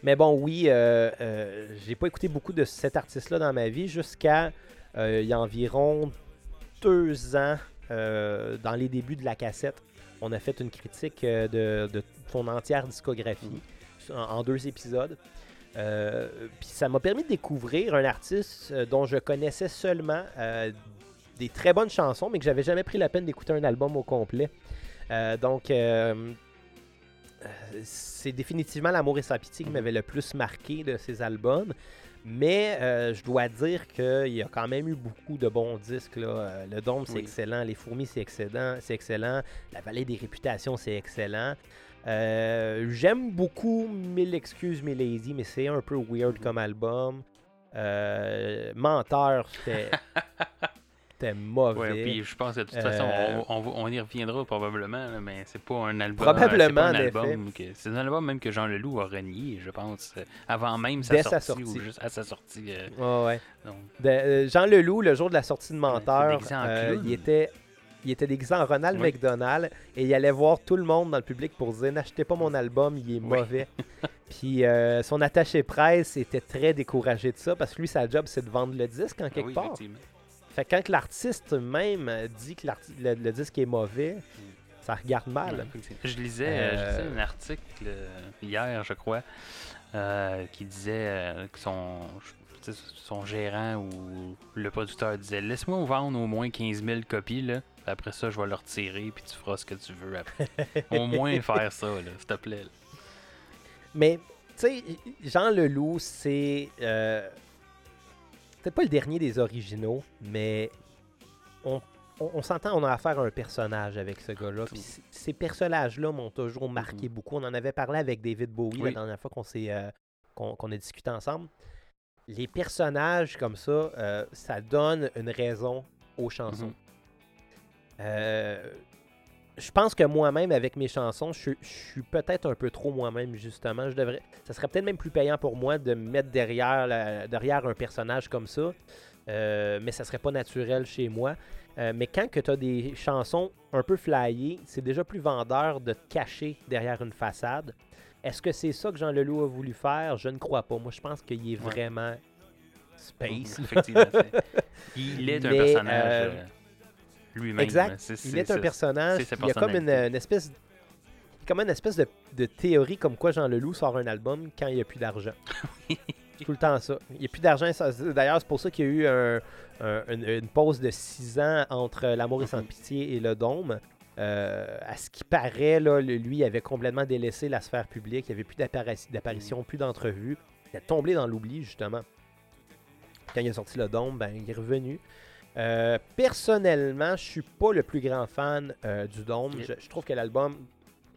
mais bon, oui, euh, j'ai pas écouté beaucoup de cet artiste-là dans ma vie jusqu'à il y a environ deux ans, dans les débuts de la cassette. On a fait une critique de, de son entière discographie en, en deux épisodes. Euh, Puis ça m'a permis de découvrir un artiste dont je connaissais seulement euh, des très bonnes chansons, mais que j'avais jamais pris la peine d'écouter un album au complet. Euh, donc, euh, euh, c'est définitivement L'amour et sans pitié qui Mhm. m'avait le plus marqué de ces albums. Mais euh, je dois dire qu'il y a quand même eu beaucoup de bons disques. Là. Le Dôme, c'est Oui. excellent. Les Fourmis, c'est excellent. c'est excellent. La Vallée des Réputations, c'est excellent. J'aime beaucoup Mille excuses, Mille lazy, mais c'est un peu weird comme album. Menteur, c'était c'était mauvais. Ouais, puis je pense que de toute Euh, façon, on, on va- on y reviendra probablement, là, mais c'est pas un album. Probablement, c'est pas un album que- C'est un album même que Jean Leloup a renié, je pense, euh, avant même sa Dès sortie, sa sortie. ou juste à sa sortie. euh, Ouais, ouais. donc, De- euh, Jean Leloup, le jour de la sortie de Menteur, euh, il, était, il était déguisé en Ronald Oui. McDonald et il allait voir tout le monde dans le public pour dire N'achetez pas mon album, il est Oui. mauvais. Puis euh, son attaché presse était très découragé de ça parce que lui, sa job, c'est de vendre le disque en ah quelque oui, part. Fait que quand l'artiste même dit que le, le disque est mauvais, ça regarde mal. Je lisais, euh, je Euh, lisais un article euh, hier, je crois, euh, qui disait que son, son gérant ou le producteur disait Laisse-moi vendre au moins 15 000 copies, là. Après ça, je vais le retirer, puis tu feras ce que tu veux après. au moins faire ça, là, s'il te plaît. là. Mais, tu sais, Jean Leloup, c'est. euh, Peut-être pas le dernier des originaux, mais on, on- on s'entend, on a affaire à un personnage avec ce gars-là. Ces personnages-là m'ont toujours marqué beaucoup. On en avait parlé avec David Bowie la dernière fois qu'on s'est, euh, qu'on, qu'on a discuté ensemble. Les personnages comme ça, euh, ça donne une raison aux chansons. Mhm. Euh, je pense que moi-même, avec mes chansons, je, je suis peut-être un peu trop moi-même, justement. Je devrais, ça serait peut-être même plus payant pour moi de me mettre derrière, la- derrière un personnage comme ça, euh, mais ça serait pas naturel chez moi. Euh, mais quand tu as des chansons un peu flyées, c'est déjà plus vendeur de te cacher derrière une façade. Est-ce que c'est ça que Jean Leloup a voulu faire? Je ne crois pas. Moi, je pense qu'il est Ouais. vraiment space. là. Effectivement. Il est un personnage euh, lui-même. exact. là. C'est- Il est un personnage. Il y a comme une, espèce, comme une espèce de, de théorie comme quoi Jean Leloup sort un album quand il n'y a plus d'argent. Tout le temps ça. Il n'y a plus d'argent. D'ailleurs, c'est pour ça qu'il y a eu un- un- une, une pause de six ans entre L'amour et sans Mhm. pitié et Le Dôme. Euh, à ce qui paraît, là, lui il avait complètement délaissé la sphère publique. Il n'y avait plus d'apparition, d'apparition, plus d'entrevues. Il est tombé dans l'oubli, justement. Quand il a sorti Le Dôme, ben, il est revenu. Euh, personnellement, je suis pas le plus grand fan euh, du Dôme. Je, je trouve que l'album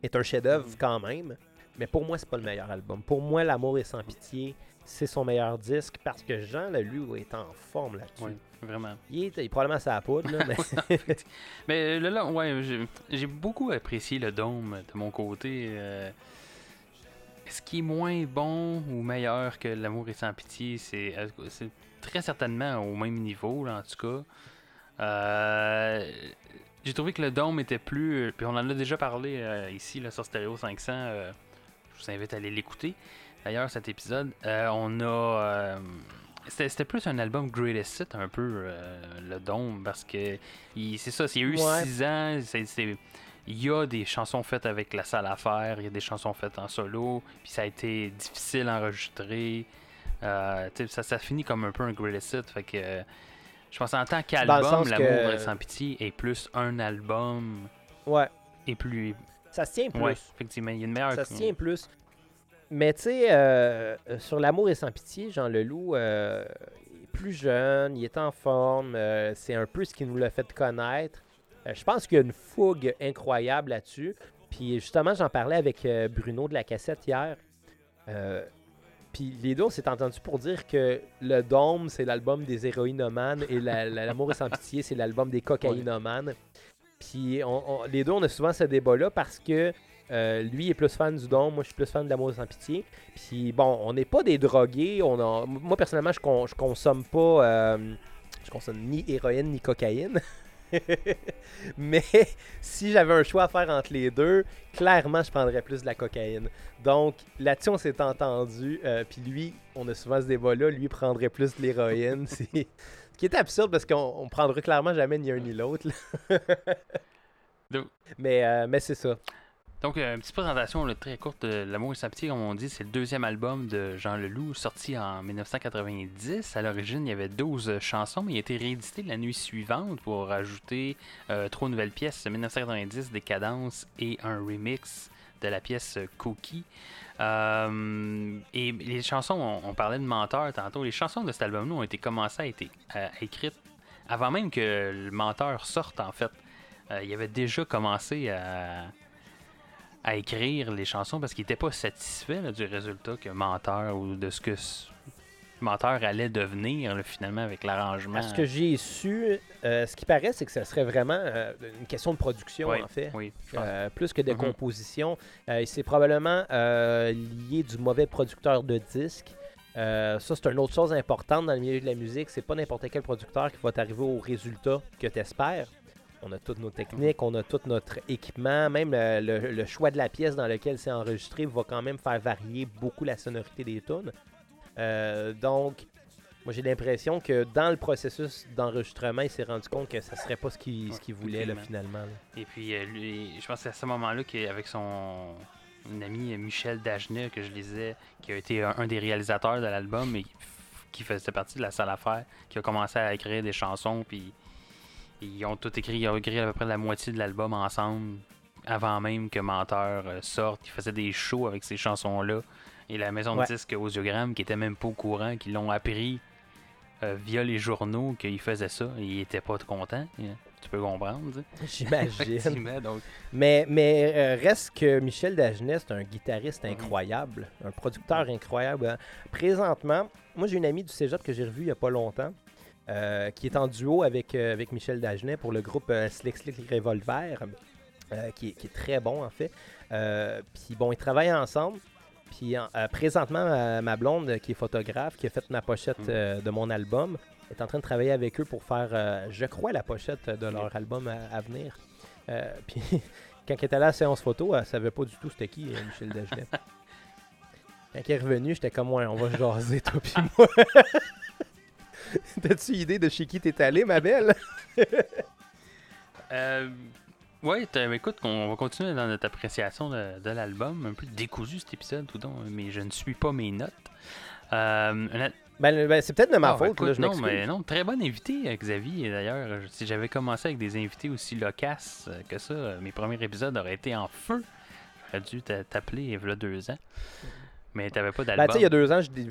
est un chef-d'œuvre Mhm. quand même, mais pour moi, c'est pas le meilleur album. Pour moi, L'amour est sans pitié, c'est son meilleur disque parce que Jean Leloup est en forme là-dessus. Oui, vraiment. Il, est, il est probablement sa poudre, là, mais Mais là, là, ouais, j'ai- beaucoup apprécié le dôme de mon côté. euh, Est-ce qu'il est moins bon ou meilleur que L'amour est sans pitié euh, c'est très certainement au même niveau, là, en tout cas. Euh, j'ai trouvé que le dôme était plus. Puis on en a déjà parlé euh, ici là, sur Stereo 500. euh, je vous invite à aller l'écouter. D'ailleurs, cet épisode, on a. c'était plus un album Greatest Hit, un peu, le Dôme, parce que c'est ça, c'est eu Ouais. 6 ans, c'est- il y a des chansons faites avec la salle à faire, il y a des chansons faites en solo, puis ça a été difficile à enregistrer. Euh, ça, ça finit comme un peu un Greatest Hit, fait que euh, je pense en tant qu'album, L'amour que- est sans pitié est plus un album Ouais, et plus. ça se tient plus. Ouais, effectivement, il y a une meilleure. Ça se tient plus. Mais tu sais, euh, euh, sur L'amour et sans pitié, Jean Leloup euh, est plus jeune, il est en forme, euh, c'est un peu ce qui nous l'a fait connaître. Euh, je pense qu'il y a une fougue incroyable là-dessus. Puis justement, j'en parlais avec euh, Bruno de la cassette hier. Euh, puis les deux, on s'est entendu pour dire que Le Dôme, c'est l'album des héroïnomanes et la- la- L'amour et sans pitié, c'est l'album des cocaïnomanes. Puis on- les deux, on a souvent ce débat-là parce que euh, lui est plus fan du Dôme, moi je suis plus fan de L'amour sans pitié. Puis bon, on n'est pas des drogués. On. Moi personnellement, je, con- je consomme pas. euh, je consomme ni héroïne ni cocaïne. Mais si j'avais un choix à faire entre les deux, clairement, je prendrais plus de la cocaïne. Donc là-dessus, on s'est entendu. euh, puis lui, on a souvent ce débat-là. Lui prendrait plus de l'héroïne. Ce qui est absurde parce qu'on on prendrait clairement jamais ni un ni l'autre. mais euh, mais c'est ça. Donc, euh, une petite présentation très courte de L'amour et sa pitié, comme on dit, c'est le deuxième album de Jean Leloup, sorti en 1990. À l'origine, il y avait 12 chansons, mais il a été réédité la nuit suivante pour ajouter euh, trois nouvelles pièces, 1990, des cadences et un remix de la pièce Cookie. Euh, et les chansons, on, parlait de menteur tantôt, les chansons de cet album-là ont été commencées à être euh, écrites avant même que le menteur sorte, en fait. Euh, il avait déjà commencé à à écrire les chansons parce qu'il n'était pas satisfait là, du résultat que Menteur ou de ce que Menteur allait devenir là, finalement avec l'arrangement. Ce que j'ai su, euh, ce qui paraît, c'est que ce serait vraiment euh, une question de production, Oui, en fait. Oui. Euh, plus que de Mhm. composition. Euh, et c'est probablement lié du mauvais producteur de disques. Euh, ça, c'est une autre chose importante dans le milieu de la musique. C'est pas n'importe quel producteur qui va t'arriver au résultat que tu espères. On a toutes nos techniques, on a tout notre équipement, même le, le- le choix de la pièce dans laquelle c'est enregistré va quand même faire varier beaucoup la sonorité des tunes. Euh, donc, moi j'ai l'impression que dans le processus d'enregistrement, il s'est rendu compte que ça serait pas ce qu'il voulait là, finalement. là. Et puis, euh, lui, je pense que c'est à ce moment-là qu'avec son ami Michel Dagenet, que je lisais, qui a été un, un des réalisateurs de l'album et qui faisait partie de la salle à faire, qui a commencé à écrire des chansons, puis ils ont tout écrit, ils ont écrit à peu près la moitié de l'album ensemble, avant même que Menteur euh, sorte. Ils faisaient des shows avec ces chansons-là. Et la maison Ouais. de disques qui était même pas au courant, qui l'ont appris euh, via les journaux qu'ils faisaient ça, et ils étaient pas contents. hein. Tu peux comprendre. J'imagine. Donc, Mais, mais euh, reste que Michel Dagenet, c'est un guitariste Mhm. incroyable, un producteur incroyable. hein. Présentement, moi j'ai une amie du cégep que j'ai revu il y a pas longtemps, euh, qui est en duo avec, euh, avec Michel Dagenet pour le groupe euh, Slick Slick Revolver, qui, est- qui est très bon en fait. Puis bon, ils travaillent ensemble. Puis en- présentement, ma blonde, qui est photographe, qui a fait ma pochette euh, de mon album, est en train de travailler avec eux pour faire, je crois, la pochette de leur album à, à venir. Puis quand elle était là à la séance photo, elle savait pas du tout c'était qui, Michel Dagenet. quand elle est revenue, j'étais comme, ouais, on va jaser, toi puis moi. T'as-tu idée de chez qui t'es allé, ma belle? Euh, ouais, écoute, on va continuer dans notre appréciation de, de l'album. Un peu décousu cet épisode, tout donc, mais je ne suis pas mes notes. Euh, Ben, ben, c'est peut-être de ma Ah, faute, écoute, là, je non, mais non, très bon invité, euh, Xavier. D'ailleurs, si j'avais commencé avec des invités aussi loquaces euh, que ça, mes premiers épisodes auraient été en feu. J'aurais dû t'a- t'appeler il y a deux ans. Mais t'avais pas Ben, d'album. tu sais, il y a deux ans, je dis.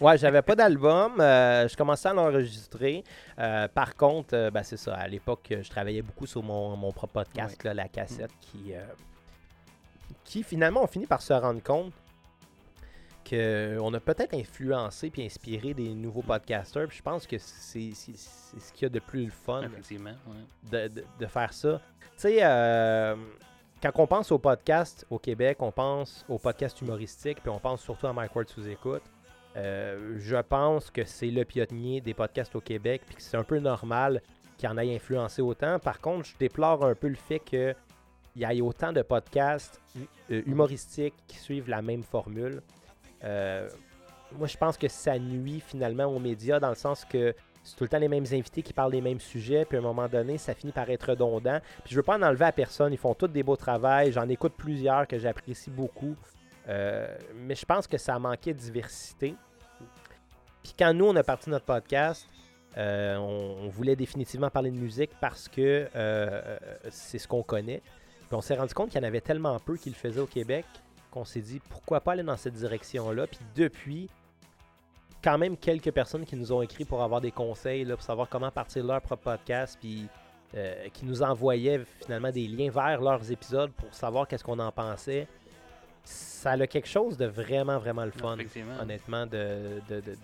Ouais, j'avais pas d'album. euh, je commençais à l'enregistrer. Euh, par contre, euh, ben, c'est ça. À l'époque, je travaillais beaucoup sur mon, mon propre podcast, là, la cassette, qui, euh, qui finalement, on finit par se rendre compte qu'on a peut-être influencé puis inspiré des nouveaux podcasters. Puis je pense que c'est ce qu'il y a de plus le fun Effectivement, ouais. de, de- de faire ça. Tu sais, euh, quand on pense au podcast au Québec, on pense au podcast humoristique, puis on pense surtout à Mike Ward sous-écoute. Euh, je pense que c'est le pionnier des podcasts au Québec, puis que c'est un peu normal qu'il en ait influencé autant. Par contre, je déplore un peu le fait qu'il y ait autant de podcasts euh, humoristiques qui suivent la même formule. Euh, moi, je pense que ça nuit finalement aux médias dans le sens que c'est tout le temps les mêmes invités qui parlent des mêmes sujets, puis à un moment donné, ça finit par être redondant. Puis je veux pas en enlever à personne, ils font tous des beaux travails, j'en écoute plusieurs que j'apprécie beaucoup. Euh, mais je pense que ça manquait de diversité. Puis quand nous, on a parti notre podcast, euh, on, voulait définitivement parler de musique parce que euh, c'est ce qu'on connaît. Puis on s'est rendu compte qu'il y en avait tellement peu qui le faisaient au Québec qu'on s'est dit pourquoi pas aller dans cette direction-là. Puis depuis, quand même quelques personnes qui nous ont écrit pour avoir des conseils, là, pour savoir comment partir leur propre podcast, puis euh, qui nous envoyaient finalement des liens vers leurs épisodes pour savoir qu'est-ce qu'on en pensait. Ça a quelque chose de vraiment, vraiment le fun, honnêtement, de, de- de-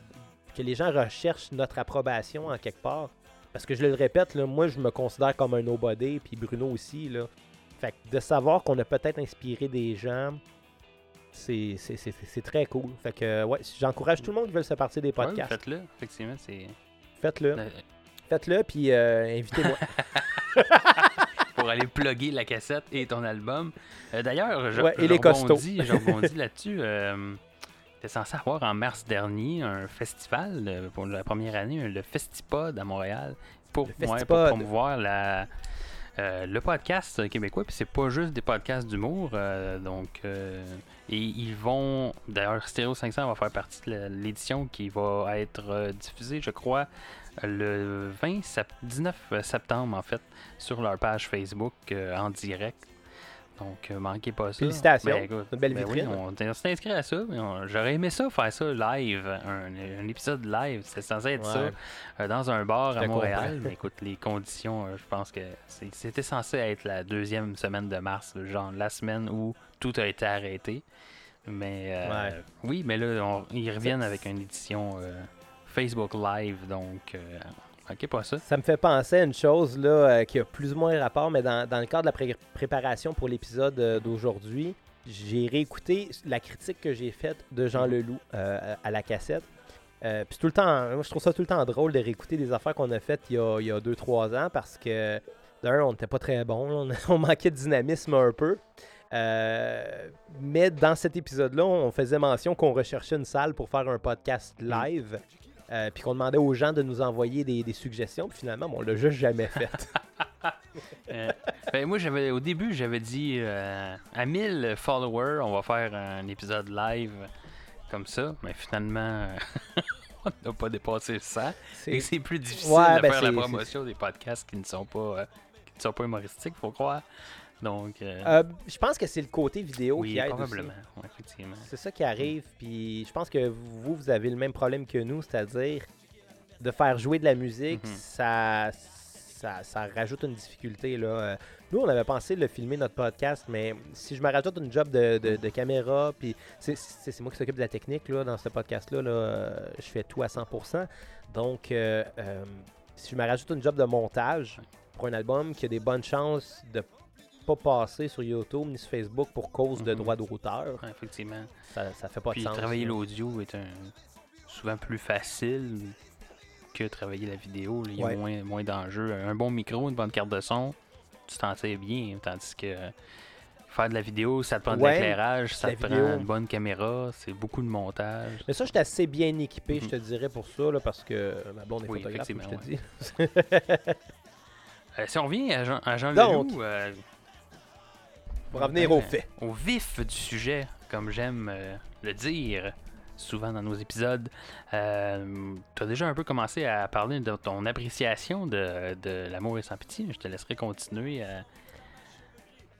que les gens recherchent notre approbation en quelque part. Parce que je le répète, là, moi je me considère comme un nobody, puis Bruno aussi. Là. Fait que de savoir qu'on a peut-être inspiré des gens, c'est c'est- c'est- c'est très cool. Fait que ouais, j'encourage tout le monde qui veut se partir des Ouais, podcasts. Faites-le, effectivement. C'est Faites-le. Faites-le, puis euh, invitez-moi. pour aller plugger la cassette et ton album. Euh, D'ailleurs, je, Ouais, et je les rebondis, je rebondis là-dessus. Euh, T'es censé avoir en mars dernier un festival pour la première année, le Festipod à Montréal, pour, ouais, pour promouvoir la, euh, le podcast québécois. Puis c'est pas juste des podcasts d'humour. euh, donc, euh, et ils vont. D'ailleurs, Stereo 500 va faire partie de l'édition qui va être euh, diffusée, je crois, le 20 sept- 19 septembre, en fait, sur leur page Facebook euh, en direct. Donc, euh, manquez pas ça. Félicitations. Ben, écoute, une belle ben oui, on s'est inscrit à ça. mais on- J'aurais aimé ça, faire ça live, un, un épisode live. C'est censé être Ouais. ça, euh, dans un bar à Montréal. Mais écoute, les conditions, euh, je pense que c'était censé être la deuxième semaine de mars, genre la semaine où tout a été arrêté. Mais euh, Ouais. oui, mais là, on- ils reviennent avec une édition euh, Facebook Live, donc euh, ok, pas ça. Ça me fait penser à une chose là, euh, qui a plus ou moins rapport, mais dans, dans le cadre de la pré- préparation pour l'épisode euh, d'aujourd'hui, j'ai réécouté la critique que j'ai faite de Jean Mhm. Leloup euh, à la cassette. Euh, puis tout le temps, moi je trouve ça tout le temps drôle de réécouter des affaires qu'on a faites il y a 2-3 ans parce que d'un, on n'était pas très bon, on, on manquait de dynamisme un peu. Euh, mais dans cet épisode-là, on faisait mention qu'on recherchait une salle pour faire un podcast live. Euh, puis qu'on demandait aux gens de nous envoyer des, des suggestions. Puis finalement, bon, on l'a juste jamais fait. Euh, ben, moi, j'avais au début, j'avais dit à 1000 followers, on va faire un épisode live comme ça, mais finalement, on n'a pas dépassé ça. Et C'est- plus difficile Ouais, de ben, faire la promotion des podcasts qui ne sont pas, qui ne sont pas humoristiques, faut croire. Donc, euh, Euh, je pense que c'est le côté vidéo oui, qui aide. probablement, ouais, effectivement. C'est ça qui arrive. Puis je pense que vous, vous avez le même problème que nous, c'est-à-dire de faire jouer de la musique, Mhm. ça, ça, ça rajoute une difficulté. Là. Euh, Nous, on avait pensé de filmer notre podcast, mais si je me rajoute une job de, de- de caméra, puis c'est- moi qui s'occupe de la technique là, dans ce podcast-là, là, je fais tout à 100%. Donc, euh, euh, si je me rajoute une job de montage pour un album qui a des bonnes chances de pas passer sur YouTube ni sur Facebook pour cause de Mhm. droits d'auteur, Ouais, effectivement. ça, ça fait pas Puis de sens. travailler l'audio est un, souvent plus facile que travailler la vidéo. là. Il y a Ouais. moins, moins d'enjeux. Un bon micro, une bonne carte de son, tu t'en tires bien. Tandis que faire de la vidéo, ça te prend de Ouais, l'éclairage, ça la te prend une bonne caméra, c'est beaucoup de montage. Mais ça, je suis assez bien équipé, je Mhm. te dirais, pour ça, là, parce que ma blonde est Oui, photographe, comme je te dis. Euh, si on revient à Jean, à Jean Donc, Leloup, euh, pour revenir ben, au fait. au vif du sujet, comme j'aime euh, le dire souvent dans nos épisodes, tu as déjà un peu commencé à parler de ton appréciation de, de L'amour est sans pitié. Je te laisserai continuer. à-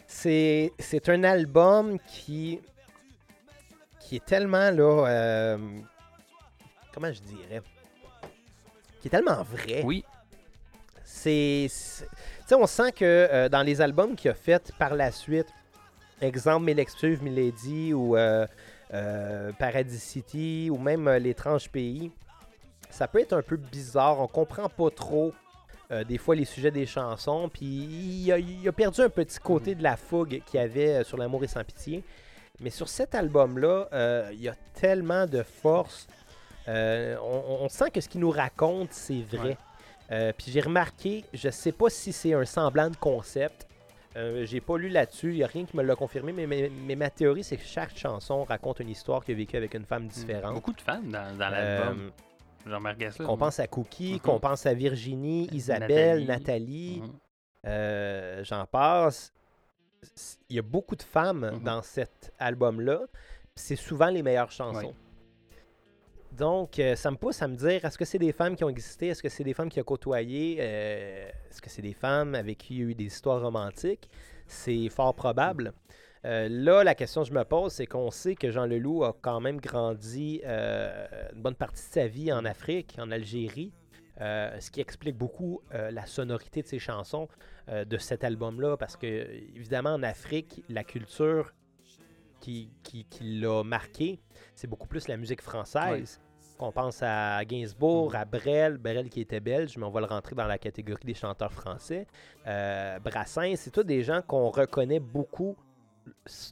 C'est c'est un album qui, qui est tellement, là, euh, comment je dirais, qui est tellement vrai. Oui, c'est. c'est- Tu sais, on sent que euh, dans les albums qu'il a fait par la suite, exemple M'excuse Milady ou euh, euh, Paradis City ou même euh, L'étrange pays, ça peut être un peu bizarre. On comprend pas trop euh, des fois les sujets des chansons. Puis il a, il a perdu un petit côté de la fougue qu'il y avait sur L'amour et sans pitié. Mais sur cet album-là, euh, il y a tellement de force. Euh, on, on sent que ce qu'il nous raconte, c'est vrai. Ouais. Puis j'ai remarqué, je sais pas si c'est un semblant de concept, Euh, J'ai pas lu là-dessus, il n'y a rien qui me l'a confirmé, mais, mais- mais ma théorie, c'est que chaque chanson raconte une histoire qu'il a vécue avec une femme différente. Beaucoup de femmes dans, dans Euh, l'album. Ça. qu'on pense à Cookie, Mhm. qu'on pense à Virginie, Isabelle, Nathalie. Nathalie, Mhm. euh, j'en passe. Il y a beaucoup de femmes Mhm. dans cet album-là. C'est souvent les meilleures chansons. Donc, euh, ça me pousse à me dire, est-ce que c'est des femmes qui ont existé? Est-ce que c'est des femmes qui ont côtoyé? Euh, est-ce que c'est des femmes avec qui il y a eu des histoires romantiques? C'est fort probable. Euh, là, la question que je me pose, c'est qu'on sait que Jean Leloup a quand même grandi une bonne partie de sa vie en Afrique, en Algérie, ce qui explique beaucoup la sonorité de ses chansons de cet album-là, parce que, évidemment, en Afrique, la culture qui, qui l'a marqué, c'est beaucoup plus la musique française. Qu'on pense à Gainsbourg, Mhm. à Brel, Brel qui était belge, mais on va le rentrer dans la catégorie des chanteurs français. Euh, Brassens, c'est tous des gens qu'on reconnaît beaucoup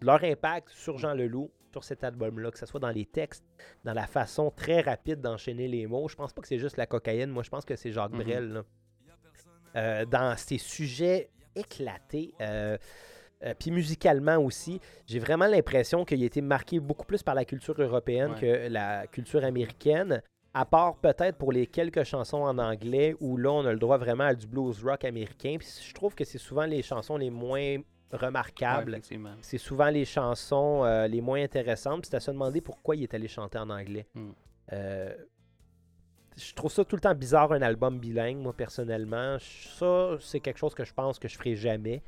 leur impact sur Jean Leloup, sur cet album-là, que ce soit dans les textes, dans la façon très rapide d'enchaîner les mots. Je pense pas que c'est juste la cocaïne, moi je pense que c'est Jacques Mhm. Brel. là. Euh, dans ces sujets éclatés, euh, euh, puis musicalement aussi, j'ai vraiment l'impression qu'il a été marqué beaucoup plus par la culture européenne Ouais. que la culture américaine. À part peut-être pour les quelques chansons en anglais où là on a le droit vraiment à du blues rock américain. Puis je trouve que c'est souvent les chansons les moins remarquables. C'est souvent les chansons euh, les moins intéressantes. Puis c'est à se demander pourquoi il est allé chanter en anglais. Mm. Euh, je trouve ça tout le temps bizarre, un album bilingue, moi, personnellement. Ça, c'est quelque chose que je pense que je ferai jamais.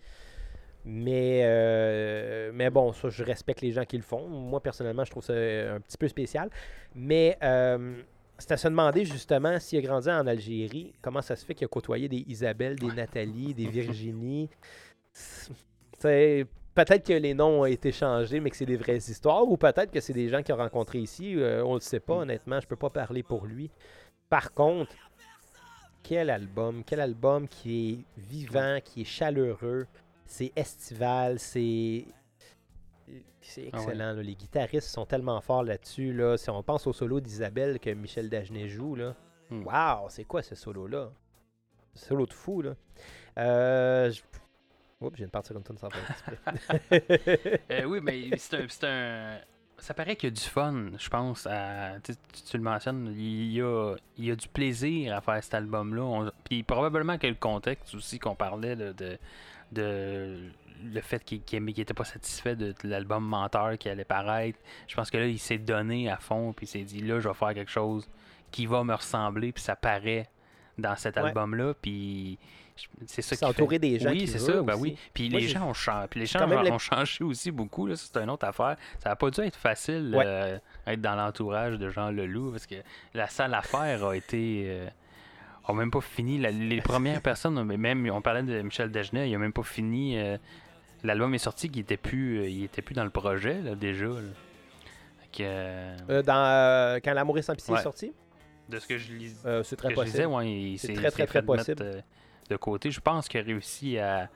Mais, euh, mais bon, ça, je respecte les gens qui le font. Moi, personnellement, je trouve ça un petit peu spécial. Mais euh, c'est à se demander, justement, s'il a grandi en Algérie, comment ça se fait qu'il a côtoyé des Isabelle, des Nathalie, des Virginie? Peut-être que les noms ont été changés, mais que c'est des vraies histoires, ou peut-être que c'est des gens qu'il a rencontrés ici. euh, on ne le sait pas, honnêtement. Je peux pas parler pour lui. Par contre, quel album, quel album qui est vivant, qui est chaleureux, c'est estival, c'est c'est Ah ouais. excellent. là. Les guitaristes sont tellement forts là-dessus. Là. Si on pense au solo d'Isabelle que Michel Dagenet joue, là, Hmm. waouh, c'est quoi ce solo-là? Solo de fou, là. Euh, je... Oups, partir une tonne sans faire exprès. Euh, oui, mais c'est un, c'est un- Ça paraît qu'il y a du fun, je pense. À... Tu, tu- tu le mentionnes, il y, a, il y a du plaisir à faire cet album-là. On- Puis probablement que le contexte aussi qu'on parlait de, de le fait qu'il n'était pas satisfait de, de l'album Menteur qui allait paraître. Je pense que là, il s'est donné à fond, puis il s'est dit là, je vais faire quelque chose qui va me ressembler, puis ça paraît dans cet Ouais. album-là. Puis c'est ça qui fait- entouré des gens oui, c'est ça, ben oui. Puis Moi, les gens ont changé. Puis les gens ont, changé aussi beaucoup. Là, c'est une autre affaire. Ça n'a pas dû être facile Ouais. euh, être dans l'entourage de Jean Leloup parce que la sale affaire a été. euh, a même pas fini. La- les premières personnes, mais même on parlait de Michel Dagenet, il a même pas fini. euh, L'album est sorti qu'il était plus, euh, il était plus dans le projet là, déjà. là. Fait que, euh, dans, quand L'amour est sans pitié Ouais. est sorti, de ce que je lis, c'est très que je possible. ouais, il C'est très, il très, fait mettre, possible. de côté. Je pense qu'il a réussi à,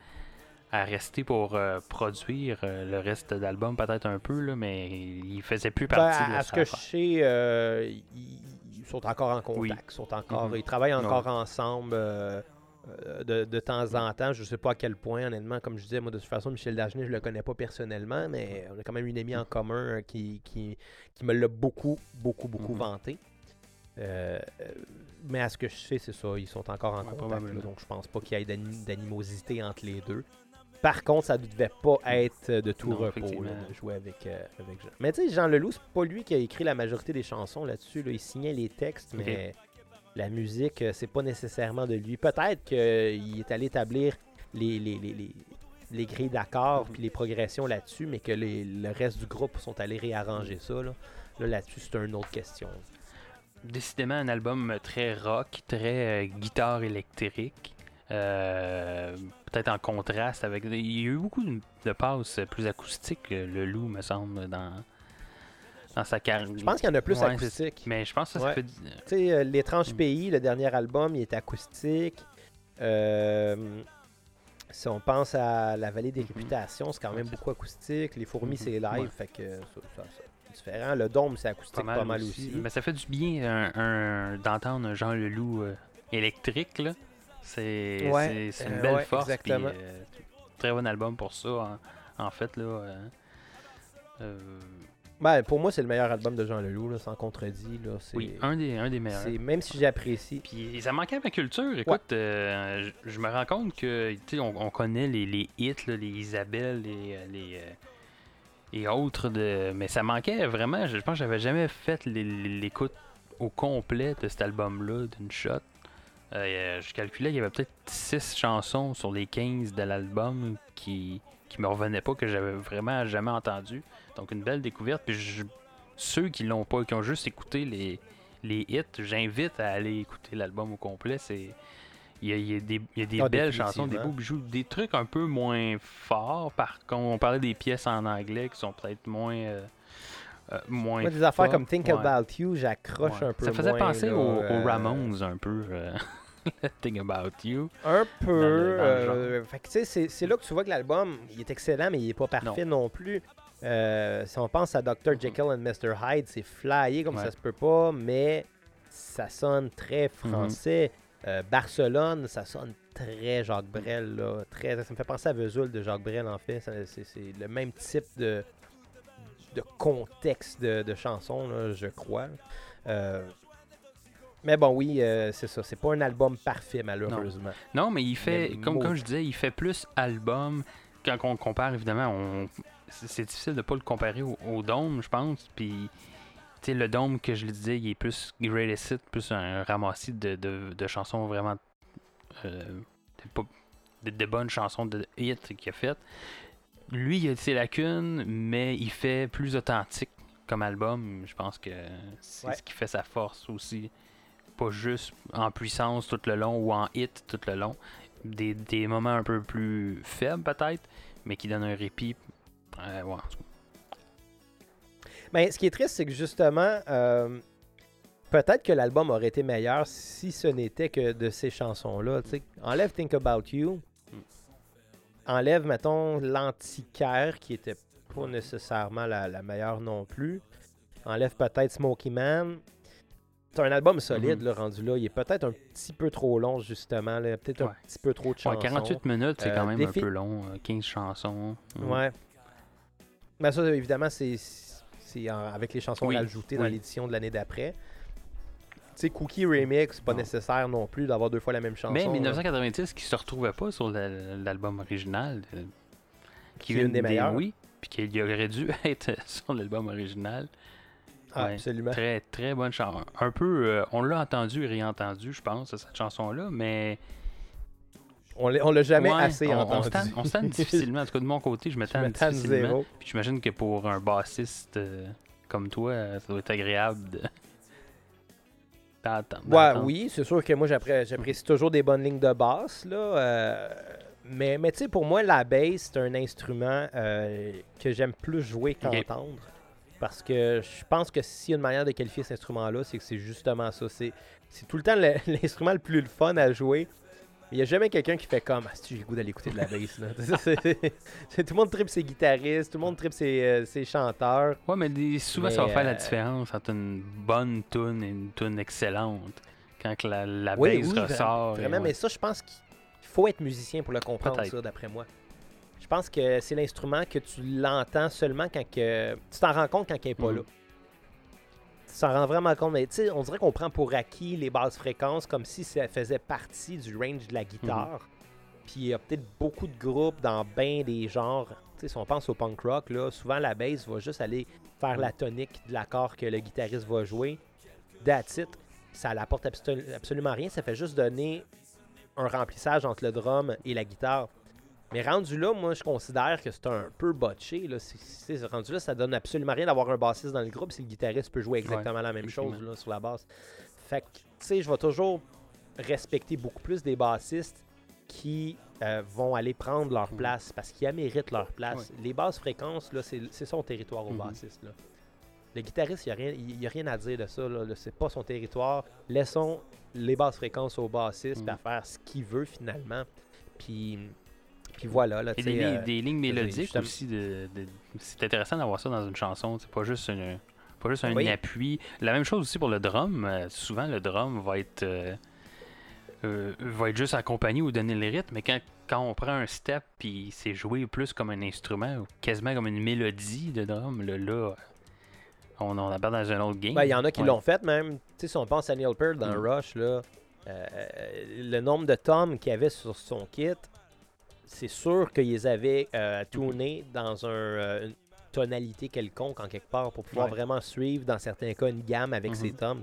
à rester pour euh, produire euh, le reste de l'album, peut-être un peu, là, mais il faisait plus Ben, partie de à ce que je sais, euh, sont encore en contact. Oui. Ils, sont encore, ils travaillent encore ensemble euh, euh, de, de temps en temps. Je ne sais pas à quel point, honnêtement. Comme je disais, moi, de toute façon, Michel Dagenet, je ne le connais pas personnellement, mais on a quand même une amie en commun euh, qui, qui, qui me l'a beaucoup, beaucoup, beaucoup Mhm. vanté. Euh, mais à ce que je sais, c'est ça. Ils sont encore en Ouais, contact. là, donc, je pense pas qu'il y ait d'ani- d'animosité entre les deux. Par contre, ça ne devait pas être de tout Non, repos là, de jouer avec, euh, avec Jean. Mais tu sais, Jean Leloup, c'est pas lui qui a écrit la majorité des chansons là-dessus. là. Il signait les textes, mais la musique, euh, c'est pas nécessairement de lui. Peut-être qu'il est allé établir les, les, les, les, les grilles d'accords Mhm. puis les progressions là-dessus, mais que les- le reste du groupe sont allés réarranger ça. Là, là là-dessus, c'est une autre question. Décidément un album très rock, très euh, guitare électrique. euh, peut-être en contraste avec. Il y a eu beaucoup de, passes plus acoustiques, euh, le loup, me semble, dans, dans sa carrière. Je pense qu'il y en a plus Ouais, acoustique. Mais je pense que ça, Ouais. Tu sais, euh, L'étrange Mm. pays, le dernier album, il est acoustique. Euh, si on pense à La vallée des Mhm. réputations, c'est quand même beaucoup acoustique. Les fourmis, c'est live, Ouais. fait que ça, c'est différent. Le dôme, c'est acoustique pas mal, aussi. Mais ça fait du bien un, un- d'entendre un Jean Leloup euh, électrique, là. C'est Ouais, une euh, belle ouais, force. euh, très bon album pour ça, en, en fait. Là, euh, Ben, pour moi, c'est le meilleur album de Jean Leloup, là, sans contredit. Là. C'est, oui, un des, un des meilleurs. Même si j'apprécie. Puis ça manquait à ma culture. Écoute, je me rends compte que, on, on connaît les, les hits, là, les Isabelle, les, les et autres, de... mais ça manquait vraiment. Je, pense que j'avais jamais fait l'écoute au complet de cet album-là d'une shot. Euh, je calculais qu'il y avait peut-être 6 chansons sur les 15 de l'album qui, qui me revenaient pas, que j'avais vraiment jamais entendu. Donc une belle découverte. Puis je- ceux qui l'ont pas, qui ont juste écouté les, les hits, j'invite à aller écouter l'album au complet. C'est il y a, il y a des, il y a des Ah, belles chansons, des beaux bijoux, des trucs un peu moins forts. Par contre, on parlait des pièces en anglais qui sont peut-être moins euh, euh, moins. Moi, des affaires pop. comme Think Ouais. About You, j'accroche Ouais. un peu Ça faisait moins, penser aux, aux euh, Ramones un peu. euh, Think About You. Un peu. Euh, fait que, tu sais, c'est, là que tu vois que l'album, il est excellent, mais il est pas parfait non, plus. Euh, si on pense à Dr. Jekyll and Mr. Hyde, c'est flyé comme Ouais. ça se peut pas, mais ça sonne très français. Euh, Barcelone, ça sonne très Jacques Brel. Là, très, ça me fait penser à Vesoul de Jacques Brel, en fait. C'est le même type de, de contexte de, de chanson, là, je crois. Euh, mais bon, oui, euh, c'est ça. C'est pas un album parfait, malheureusement. Non, mais il fait, Mais comme, comme je disais, il fait plus album. Quand on compare, évidemment, on, c'est difficile de pas le comparer au, au Dôme, je pense. Puis, tu sais, le Dôme, que je le disais, il est plus Greatest Hit, plus un ramassis de, de, de chansons vraiment. euh, de, de- bonnes chansons de hits qu'il a faites. Lui, il a ses lacunes, mais il fait plus authentique comme album. Je pense que c'est Ouais. ce qui fait sa force aussi. Pas juste en puissance tout le long ou en hit tout le long. Des, des moments un peu plus faibles peut-être, mais qui donnent un répit. Euh, ouais. Ben, ce qui est triste, c'est que justement, euh, peut-être que l'album aurait été meilleur si ce n'était que de ces chansons-là. Enlève Think About You. Enlève, mettons, l'antiquaire, qui était pas nécessairement la, la meilleure non plus. Enlève peut-être Smoky Man. C'est un album solide, Mhm. là, rendu là. Il est peut-être un petit peu trop long, justement. Peut-être un petit peu trop de chansons. Ouais, 48 minutes, c'est Euh, quand même défi- un peu long. euh, 15 chansons. Mm. Ouais. Mais ça, évidemment, c'est avec les chansons Oui, rajoutées dans l'édition de l'année d'après. Tu sais, Cookie Remix, pas Non. nécessaire non plus d'avoir deux fois la même chanson. Mais là. 1990 qui se retrouvait pas sur la- l'album original. euh, Qui est une des meilleures. Oui, puis qu'il aurait dû être sur l'album original. Ah, ouais. absolument. Très, très bonne chanson. Un peu, euh, on l'a entendu et réentendu, je pense, cette chanson-là, mais. On l'a jamais Ouais, assez on, entendu. on se difficilement. En tout cas, de mon côté, je tanne difficilement. zéro. Puis j'imagine que pour un bassiste euh, comme toi, euh, ça doit être agréable de. Ouais, oui, c'est sûr que moi j'appré- j'apprécie toujours des bonnes lignes de basse là. euh, mais mais tu sais pour moi la bass c'est un instrument euh, que j'aime plus jouer qu'entendre parce que je pense que s'il y a une manière de qualifier cet instrument là, c'est que c'est justement ça, c'est tout le temps le- l'instrument le plus le fun à jouer. Il n'y a jamais quelqu'un qui fait comme ah, si j'ai le goût d'aller écouter de la bass là. Tout le monde tripe ses guitaristes, tout le monde tripe ses, euh, ses chanteurs. Ouais, mais des- souvent, Mais, ça va faire la euh, différence entre une bonne tune et une tune excellente. Quand que la, la Oui, bass oui, ressort. et Vraiment, ouais. mais ça, je pense qu'il faut être musicien pour le comprendre, Peut-être. ça, d'après moi. Je pense que c'est l'instrument que tu l'entends seulement quand que... Tu t'en rends compte quand il n'est pas Mhm. là. T'en rends vraiment compte. Mais tu sais, on dirait qu'on prend pour acquis les basses fréquences comme si ça faisait partie du range de la guitare. Puis il y a peut-être beaucoup de groupes dans bien des genres. Tu sais, si on pense au punk rock, là, souvent la bass va juste aller faire la tonique de l'accord que le guitariste va jouer. That's it. Ça n'apporte absolument rien. Ça fait juste donner un remplissage entre le drum et la guitare. Mais rendu là, moi, je considère que c'est un peu botché. Là. C'est- rendu là, ça donne absolument rien d'avoir un bassiste dans le groupe si le guitariste peut jouer exactement la même chose là, sur la basse. Fait que, tu sais, je vais toujours respecter beaucoup plus des bassistes qui euh, vont aller prendre leur place parce qu'ils méritent leur place. Les basses fréquences, là, c'est son territoire au Mhm. bassiste. Là. Le guitariste, il n'y a, rien- il a rien à dire de ça. C'est pas son territoire. Laissons les basses fréquences au bassiste Mhm. à faire ce qu'il veut finalement. Puis, puis voilà. Là, Et des, euh, des lignes mélodiques aussi. De, de- c'est intéressant d'avoir ça dans une chanson. C'est pas juste une, pas juste un Oui. appui. La même chose aussi pour le drum. Euh, souvent, le drum va être. euh, euh, va être juste accompagné ou donner le rythme, mais quand, quand on prend un step puis c'est joué plus comme un instrument ou quasiment comme une mélodie de drum, là, là on, on appelle dans un autre game. Ben, Il y en a qui Ouais. l'ont fait même. Si on pense à Neil Peart dans Mm. Rush, là, euh, le nombre de tomes qu'il y avait sur son kit, c'est sûr qu'ils avaient euh, tourné dans un, euh, une tonalité quelconque en quelque part pour pouvoir Ouais. vraiment suivre, dans certains cas, une gamme avec Mhm. ses tomes.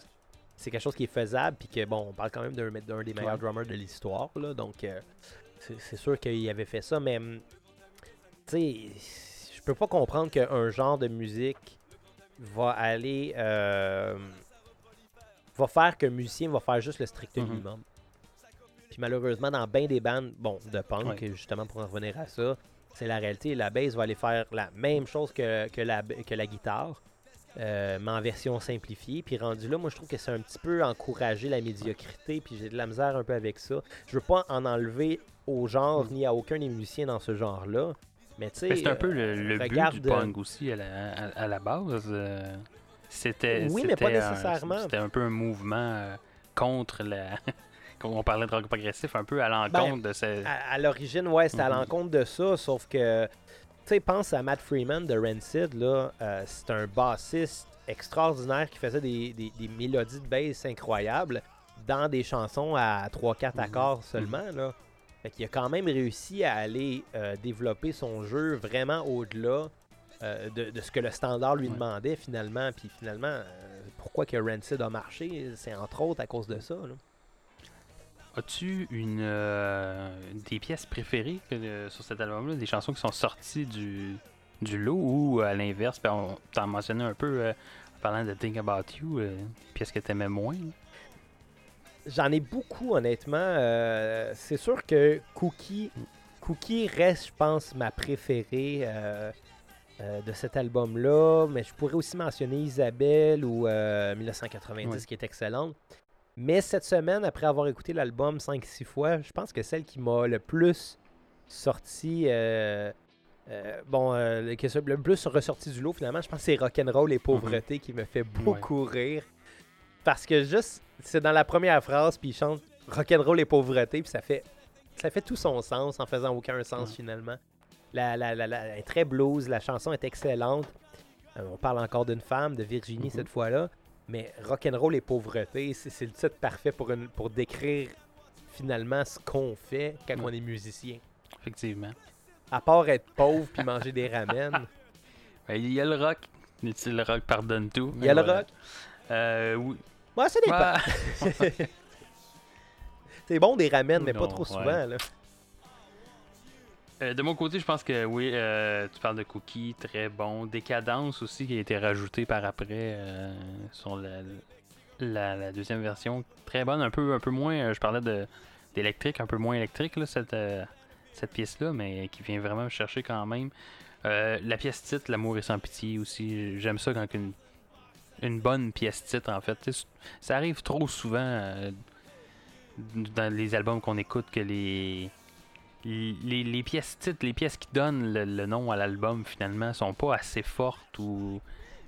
C'est quelque chose qui est faisable, puis que, bon, on parle quand même d'un des meilleurs Ouais. drummers de l'histoire, là, donc euh, c'est sûr qu'il avait fait ça, mais, hum, tu sais, je peux pas comprendre qu'un genre de musique va aller. va faire qu'un musicien va faire juste le strict Mhm. minimum. Puis malheureusement, dans bien des bandes, bon, de punk, Ouais. justement pour en revenir à ça, c'est la réalité. La bass va aller faire la même chose que, que, la, que la guitare, euh, mais en version simplifiée. Puis rendu là, moi je trouve que c'est un petit peu encourager la médiocrité, puis j'ai de la misère un peu avec ça. Je veux pas en enlever au genre, ni à aucun des musiciens dans ce genre-là. Mais tu sais. Ben, c'est un peu euh, le, le regarde, but du punk aussi à la, à, à la base. euh, c'était. Oui, mais pas nécessairement. C'était un peu un mouvement euh, contre la. On parlait de rock progressif, un peu à l'encontre de ce. à, à l'origine, ouais, c'était à Mhm. l'encontre de ça, sauf que, tu sais, pense à Matt Freeman de Rancid, là, euh, c'est un bassiste extraordinaire qui faisait des, des- des mélodies de bass incroyables dans des chansons à 3-4 Mhm. accords seulement, là. Fait qu'il a quand même réussi à aller euh, développer son jeu vraiment au-delà euh, de, de ce que le standard lui Ouais. demandait finalement. Puis finalement, euh, pourquoi que Rancid a marché, c'est entre autres à cause de ça. là. As-tu une euh, des pièces préférées que, euh, sur cet album-là, des chansons qui sont sorties du, du lot ou à l'inverse, ben, on t'en mentionnais un peu euh, en parlant de Think About You, euh, des pièces que t'aimais moins. J'en ai beaucoup, honnêtement. Euh, c'est sûr que Cookie, Cookie reste, je pense, ma préférée euh, euh, de cet album-là. Mais je pourrais aussi mentionner Isabelle ou euh, 1990, Ouais. qui est excellente. Mais cette semaine, après avoir écouté l'album 5-6 fois, je pense que celle qui m'a le plus sorti. euh, euh, bon, euh, que le plus ressorti du lot, finalement, je pense que c'est Rock'n'Roll et Pauvreté qui me fait beaucoup rire. Parce que juste, c'est dans la première phrase, puis il chante Rock'n'Roll et Pauvreté, puis ça fait, ça fait tout son sens en faisant aucun sens finalement. La, la, la, la- elle est très blues, la chanson est excellente. On parle encore d'une femme, de Virginie Mhm. cette fois-là. Mais Rock'n'Roll et Pauvreté, c'est le titre parfait pour, une- pour décrire finalement ce qu'on fait quand Ouais. on est musicien. Effectivement. À part être pauvre puis manger des ramen, Ben, Il y a le rock. Le rock pardonne tout. il y a le Voilà. rock. Euh, oui. Ouais, ça dépend. C'est bon des ramen, mais pas trop souvent. Là. Euh, de mon côté, je pense que oui, euh, tu parles de Cookie, très bon. Décadence aussi qui a été rajouté par après euh, sur la, la, deuxième version. Très bonne, un peu, un peu moins, je parlais de d'électrique, un peu moins électrique là, cette, cette pièce-là, mais qui vient vraiment me chercher quand même. La pièce titre, L'amour est sans pitié aussi, j'aime ça quand une, une bonne pièce titre en fait. Ça arrive trop souvent dans les albums qu'on écoute que les les, les pièces titres, les pièces qui donnent le, le nom à l'album finalement sont pas assez fortes ou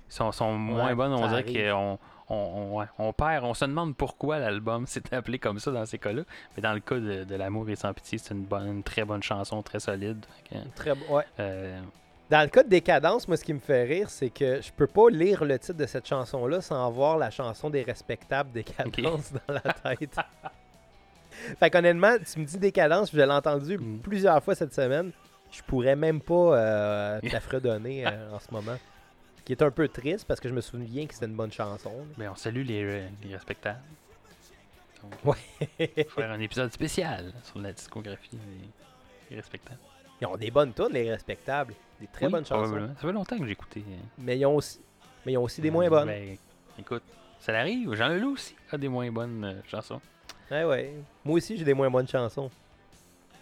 sont, sont moins Ouais, bonnes. On dirait qu'on on, on- on perd, on se demande pourquoi l'album s'est appelé comme ça dans ces cas-là. Mais dans le cas de, de L'amour et sans pitié, c'est une bonne, une très bonne chanson, très solide. Très. Ouais. euh, Dans le cas de Décadence, moi, ce qui me fait rire, c'est que je peux pas lire le titre de cette chanson-là sans avoir la chanson des respectables Décadence dans la tête. Fait qu'honnêtement, tu me dis Décadence, je l'ai entendu Mm. plusieurs fois cette semaine. Je pourrais même pas euh, te la fredonner euh, en ce moment. Ce qui est un peu triste parce que je me souviens que c'était une bonne chanson. ben, on salue les, les respectables. Donc, Ouais. faire un épisode spécial sur la discographie des, des respectables. Ils ont des bonnes tunes, les respectables. Des très Oui, bonnes chansons. Ça fait longtemps que j'ai écouté. euh, Mais ils ont aussi, mais ils ont aussi des moins bonnes. Ben, écoute, ça l'arrive. Jean-Leloup aussi a des moins bonnes euh, chansons. Ouais, ouais. Moi aussi, j'ai des moins bonnes chansons.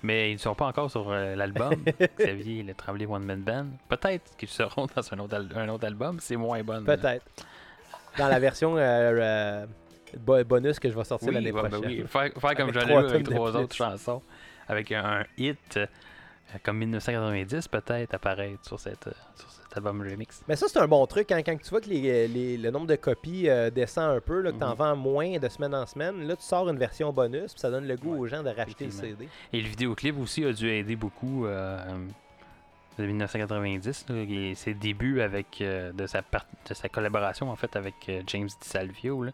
Mais ils ne sont pas encore sur euh, l'album. Xavier Le Tremblay One Man Band. Peut-être qu'ils seront dans un autre, al- un autre album. C'est moins bonne. Peut-être. Dans la version euh, euh, bo- bonus que je vais sortir Oui, l'année ouais, ben prochaine. oui. Faire, faire comme Avec Leloup avec trois autres chansons. Avec un, un hit. Euh, comme 1990 peut-être apparaître sur, cette, euh, sur cet album remix. Mais ça, c'est un bon truc. hein, quand tu vois que les- les- le nombre de copies euh, descend un peu, là, que tu en Mhm. vends moins de semaine en semaine, là, tu sors une version bonus, puis ça donne le goût Ouais, aux gens de racheter le. CD. Et le vidéoclip aussi a dû aider beaucoup euh, de 1990. là, et ses débuts avec euh, de, sa part- de sa collaboration en fait avec James DiSalvio. là.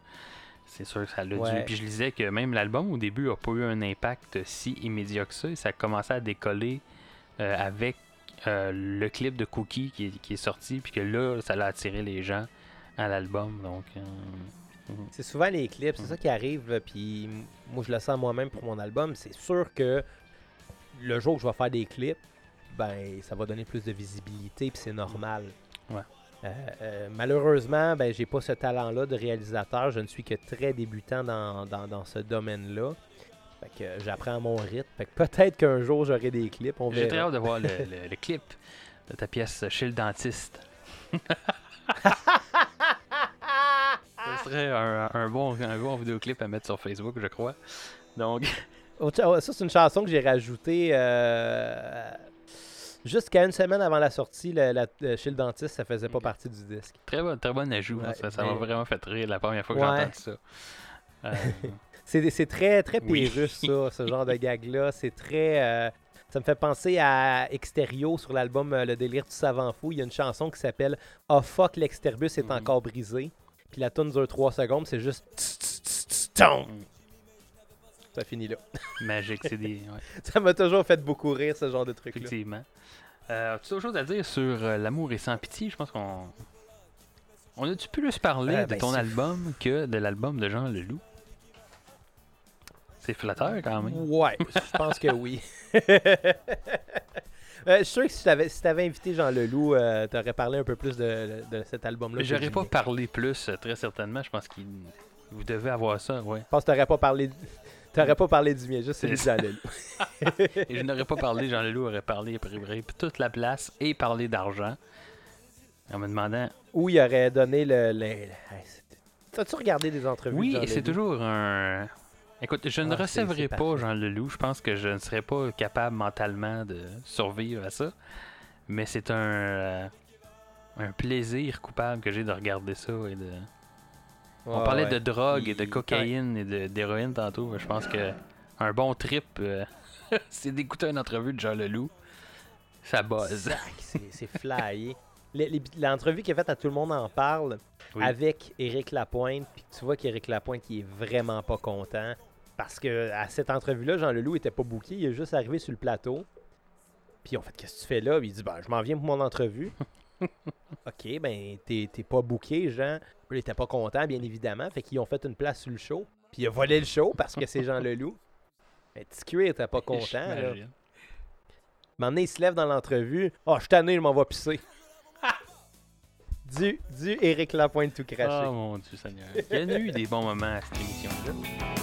C'est sûr que ça l'a Ouais. dû. Puis je lisais que même l'album au début a pas eu un impact si immédiat que ça. Et ça a commencé à décoller avec euh, le clip de Cookie qui est, qui est sorti. Puis que là, ça l'a attiré les gens à l'album. Donc. euh, C'est souvent les clips, c'est ça qui arrive, puis moi je le sens moi-même pour mon album. C'est sûr que le jour où je vais faire des clips, ben ça va donner plus de visibilité, puis c'est normal. Ouais. Euh, euh, malheureusement, ben j'ai pas ce talent-là de réalisateur. Je ne suis que très débutant dans, dans, dans ce domaine-là. Fait que euh, j'apprends à mon rythme. Fait que peut-être qu'un jour j'aurai des clips. On J'ai très hâte de voir le, le- le clip de ta pièce chez le dentiste. Ce serait un, un bon, un bon vidéoclip à mettre sur Facebook, je crois. Donc, Oh, Ça, c'est une chanson que j'ai rajoutée euh, jusqu'à une semaine avant la sortie. la- le- chez le dentiste, ça faisait pas partie du disque. très bon, très bon ajout. hein. Ouais, ça ça m'a mais- vraiment fait rire la première fois que Ouais. j'ai entendu ça. Euh, C'est c'est très, très Oui. Pérus, ça, ce genre de gag-là. C'est très. euh, ça me fait penser à Exterio sur l'album euh, Le délire du savant fou. Il y a une chanson qui s'appelle Oh fuck, l'Exterbus est Mhm. encore brisé. Puis la tune dure 3 secondes, c'est juste. Ça finit là. magique, c'est des. ouais, Ça m'a toujours fait beaucoup rire, ce genre de truc-là. effectivement. Euh, As-tu autre chose à dire sur euh, L'amour est sans pitié? Je pense qu'on. On a-tu plus parler Euh, de ben, ton album que de l'album de Jean Leloup? C'est flatteur quand même. Ouais, je pense que oui. Euh, je suis sûr que si tu avais, si invité Jean Leloup, euh, t'aurais parlé un peu plus de, de cet album-là. J'aurais pas parlé plus, euh, très certainement. Je pense qu'il vous devez avoir ça, ouais. Je pense que t'aurais pas parlé. T'aurais pas parlé du mien, juste celui de Jean Leloup. Et je n'aurais pas parlé, Jean Leloup aurait parlé, pris toute la place et parlé d'argent. En me demandant. Où il aurait donné le. le- T'as-tu regardé des entrevues Oui, de c'est toujours un. Écoute, je ne Ah, recevrai pas parfait. Jean Leloup. Je pense que je ne serais pas capable mentalement de survivre à ça. Mais c'est un. euh, un plaisir coupable que j'ai de regarder ça et de. On parlait ouais. de drogue et de cocaïne et de- d'héroïne tantôt. mais Je pense que un bon trip, euh, c'est d'écouter une entrevue de Jean Leloup. Ça buzz. C'est c'est flyé. L'entrevue qu'il a faite à Tout le monde en parle Oui. avec Éric Lapointe, puis tu vois qu'Éric Lapointe il est vraiment pas content parce que à cette entrevue-là, Jean Leloup était pas booké, il est juste arrivé sur le plateau. Puis on fait qu'est-ce que tu fais là? Puis il dit ben je m'en viens pour mon entrevue. ok, ben t'es pas booké, Jean. Il était pas content, bien évidemment. Fait qu'ils ont fait une place sur le show. Puis il a volé le show parce que c'est Jean Leloup. Mais TQ était pas content. là. Donné, il se lève dans l'entrevue. Oh, je suis tanné, je m'en vais pisser. du, du Éric Lapointe tout craché. Oh mon Dieu Seigneur. Il y en a eu des bons moments à cette émission-là.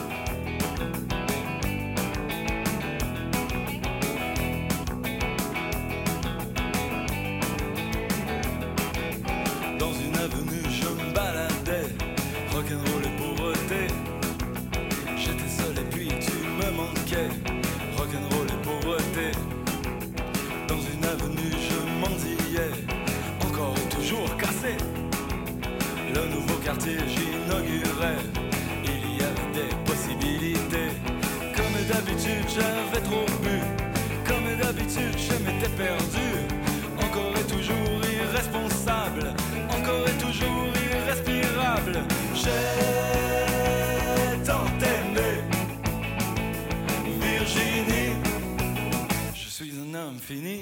Quartier, j'inaugurais, il y avait des possibilités. Comme d'habitude, j'avais trop bu, comme d'habitude, je m'étais perdu. Encore et toujours irresponsable, encore et toujours irrespirable. J'ai tant aimé Virginie. Je suis un homme fini.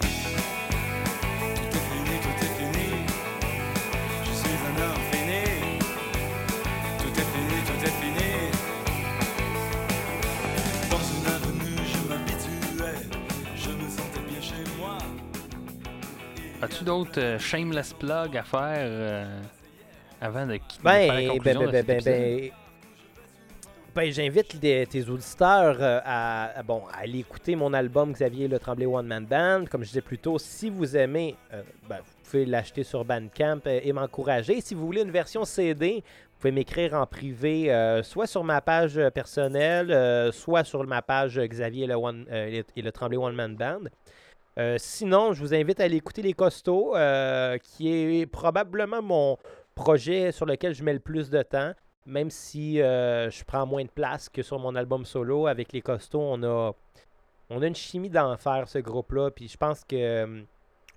D'autres euh, shameless plugs à faire euh, avant de quitter Ben, la ben, conclusion ben, ben, ben, ben, j'invite tes auditeurs euh, à, à- bon, à aller écouter mon album Xavier Le Tremblay One Man Band. Comme je disais plus tôt, si vous aimez, euh, ben, vous pouvez l'acheter sur Bandcamp et m'encourager. Si vous voulez une version CD, vous pouvez m'écrire en privé, euh, soit sur ma page personnelle, euh, soit sur ma page Xavier le One, et le Tremblay One Man Band. Euh, sinon, je vous invite à aller écouter Les Costauds, euh, qui est probablement mon projet sur lequel je mets le plus de temps, même si euh, je prends moins de place que sur mon album solo. Avec Les Costauds, on a, on a une chimie d'enfer, ce groupe-là, puis je pense que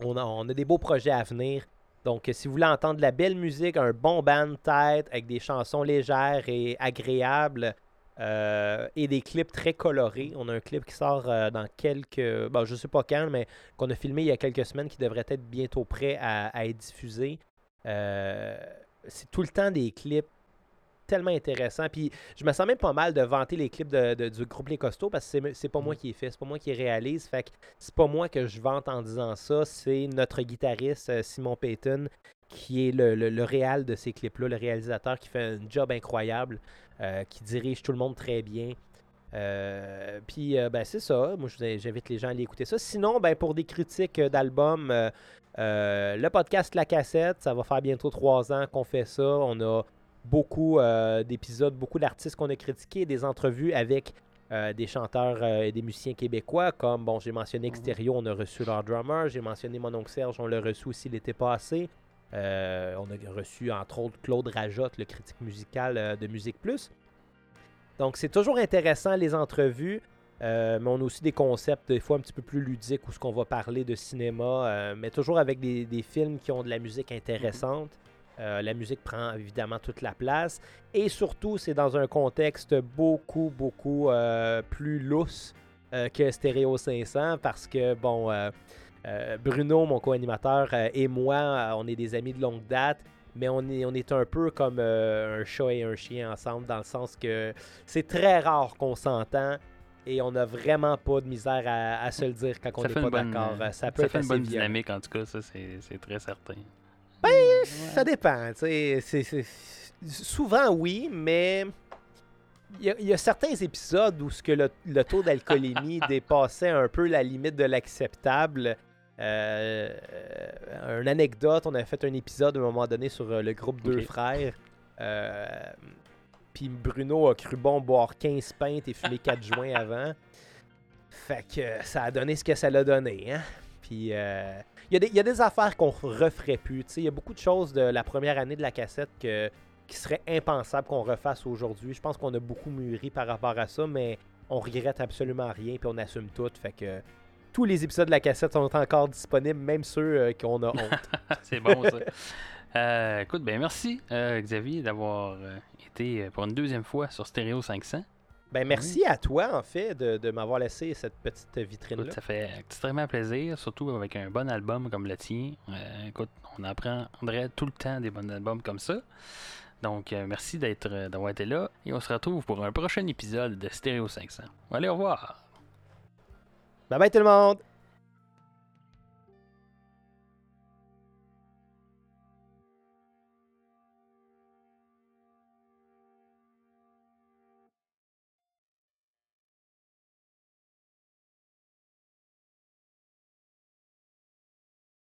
on a, on a des beaux projets à venir. Donc, si vous voulez entendre de la belle musique, un bon band tête avec des chansons légères et agréables euh, et des clips très colorés, on a un clip qui sort euh, dans quelques. Bon, je sais pas quand, mais qu'on a filmé il y a quelques semaines qui devrait être bientôt prêt à, à être diffusé. Euh, c'est tout le temps des clips tellement intéressants. Puis je me sens même pas mal de vanter les clips de, de- du groupe Les Costauds parce que c'est- pas moi qui les fait, c'est pas moi qui les réalise. Fait que c'est pas moi que je vante en disant ça, c'est notre guitariste Simon Payton qui est le, le, le réal de ces clips-là, le réalisateur qui fait un job incroyable, euh, qui dirige tout le monde très bien. Euh, puis euh, ben, c'est ça, moi j'invite les gens à aller écouter ça. Sinon, ben, pour des critiques d'albums, le podcast La Cassette, ça va faire bientôt trois ans qu'on fait ça. On a beaucoup d'épisodes, beaucoup d'artistes qu'on a critiqués, des entrevues avec euh, des chanteurs euh, et des musiciens québécois, comme, bon, j'ai mentionné Extérieur, on a reçu leur drummer, j'ai mentionné mon oncle Serge, on l'a reçu aussi l'été passé. Euh, on a reçu, entre autres, Claude Rajotte, le critique musical euh, de Musique Plus. Donc, c'est toujours intéressant, les entrevues. Euh, mais on a aussi des concepts des fois un petit peu plus ludiques où ce qu'on va parler de cinéma, mais toujours avec des, des films qui ont de la musique intéressante. La musique prend évidemment toute la place. Et surtout, c'est dans un contexte beaucoup, beaucoup plus lousse que Stereo 500 parce que, bon, euh, Bruno, mon co-animateur, euh, et moi, euh, on est des amis de longue date. Mais on est, on est un peu comme euh, un chat et un chien ensemble, dans le sens que c'est très rare qu'on s'entend et on n'a vraiment pas de misère à, à se le dire quand on n'est pas d'accord. Ça peut Ça être fait une bonne violent. dynamique, en tout cas, ça, c'est très certain. Ça dépend. c'est- Souvent, oui, mais il y, a- il y a certains épisodes où ce que le, le taux d'alcoolémie dépassait un peu la limite de l'acceptable. Euh, euh, une anecdote, on avait fait un épisode à un moment donné sur euh, le groupe Deux. Frères. Euh, Puis Bruno a cru bon boire 15 pintes et fumer 4 joints avant. Fait que ça a donné ce que ça l'a donné. Hein? Puis euh, il y, a des- il y a des affaires qu'on referait plus. Il y a beaucoup de choses de la première année de la cassette que, qui seraient impensables qu'on refasse aujourd'hui. Je pense qu'on a beaucoup mûri par rapport à ça, mais on regrette absolument rien puis on assume tout. Fait que tous les épisodes de la cassette sont encore disponibles, même ceux euh, qu'on a honte. c'est bon, ça. Euh, écoute, ben merci, euh, Xavier, d'avoir été pour une deuxième fois sur Stereo 500. ben merci à toi, en fait, de, de m'avoir laissé cette petite vitrine-là. Écoute, ça fait extrêmement plaisir, surtout avec un bon album comme le tien. Euh, écoute, on apprendrait tout le temps des bons albums comme ça. Donc, euh, merci d'être, d'avoir été là. Et on se retrouve pour un prochain épisode de Stereo 500. Allez, au revoir. Bye bye tout le monde!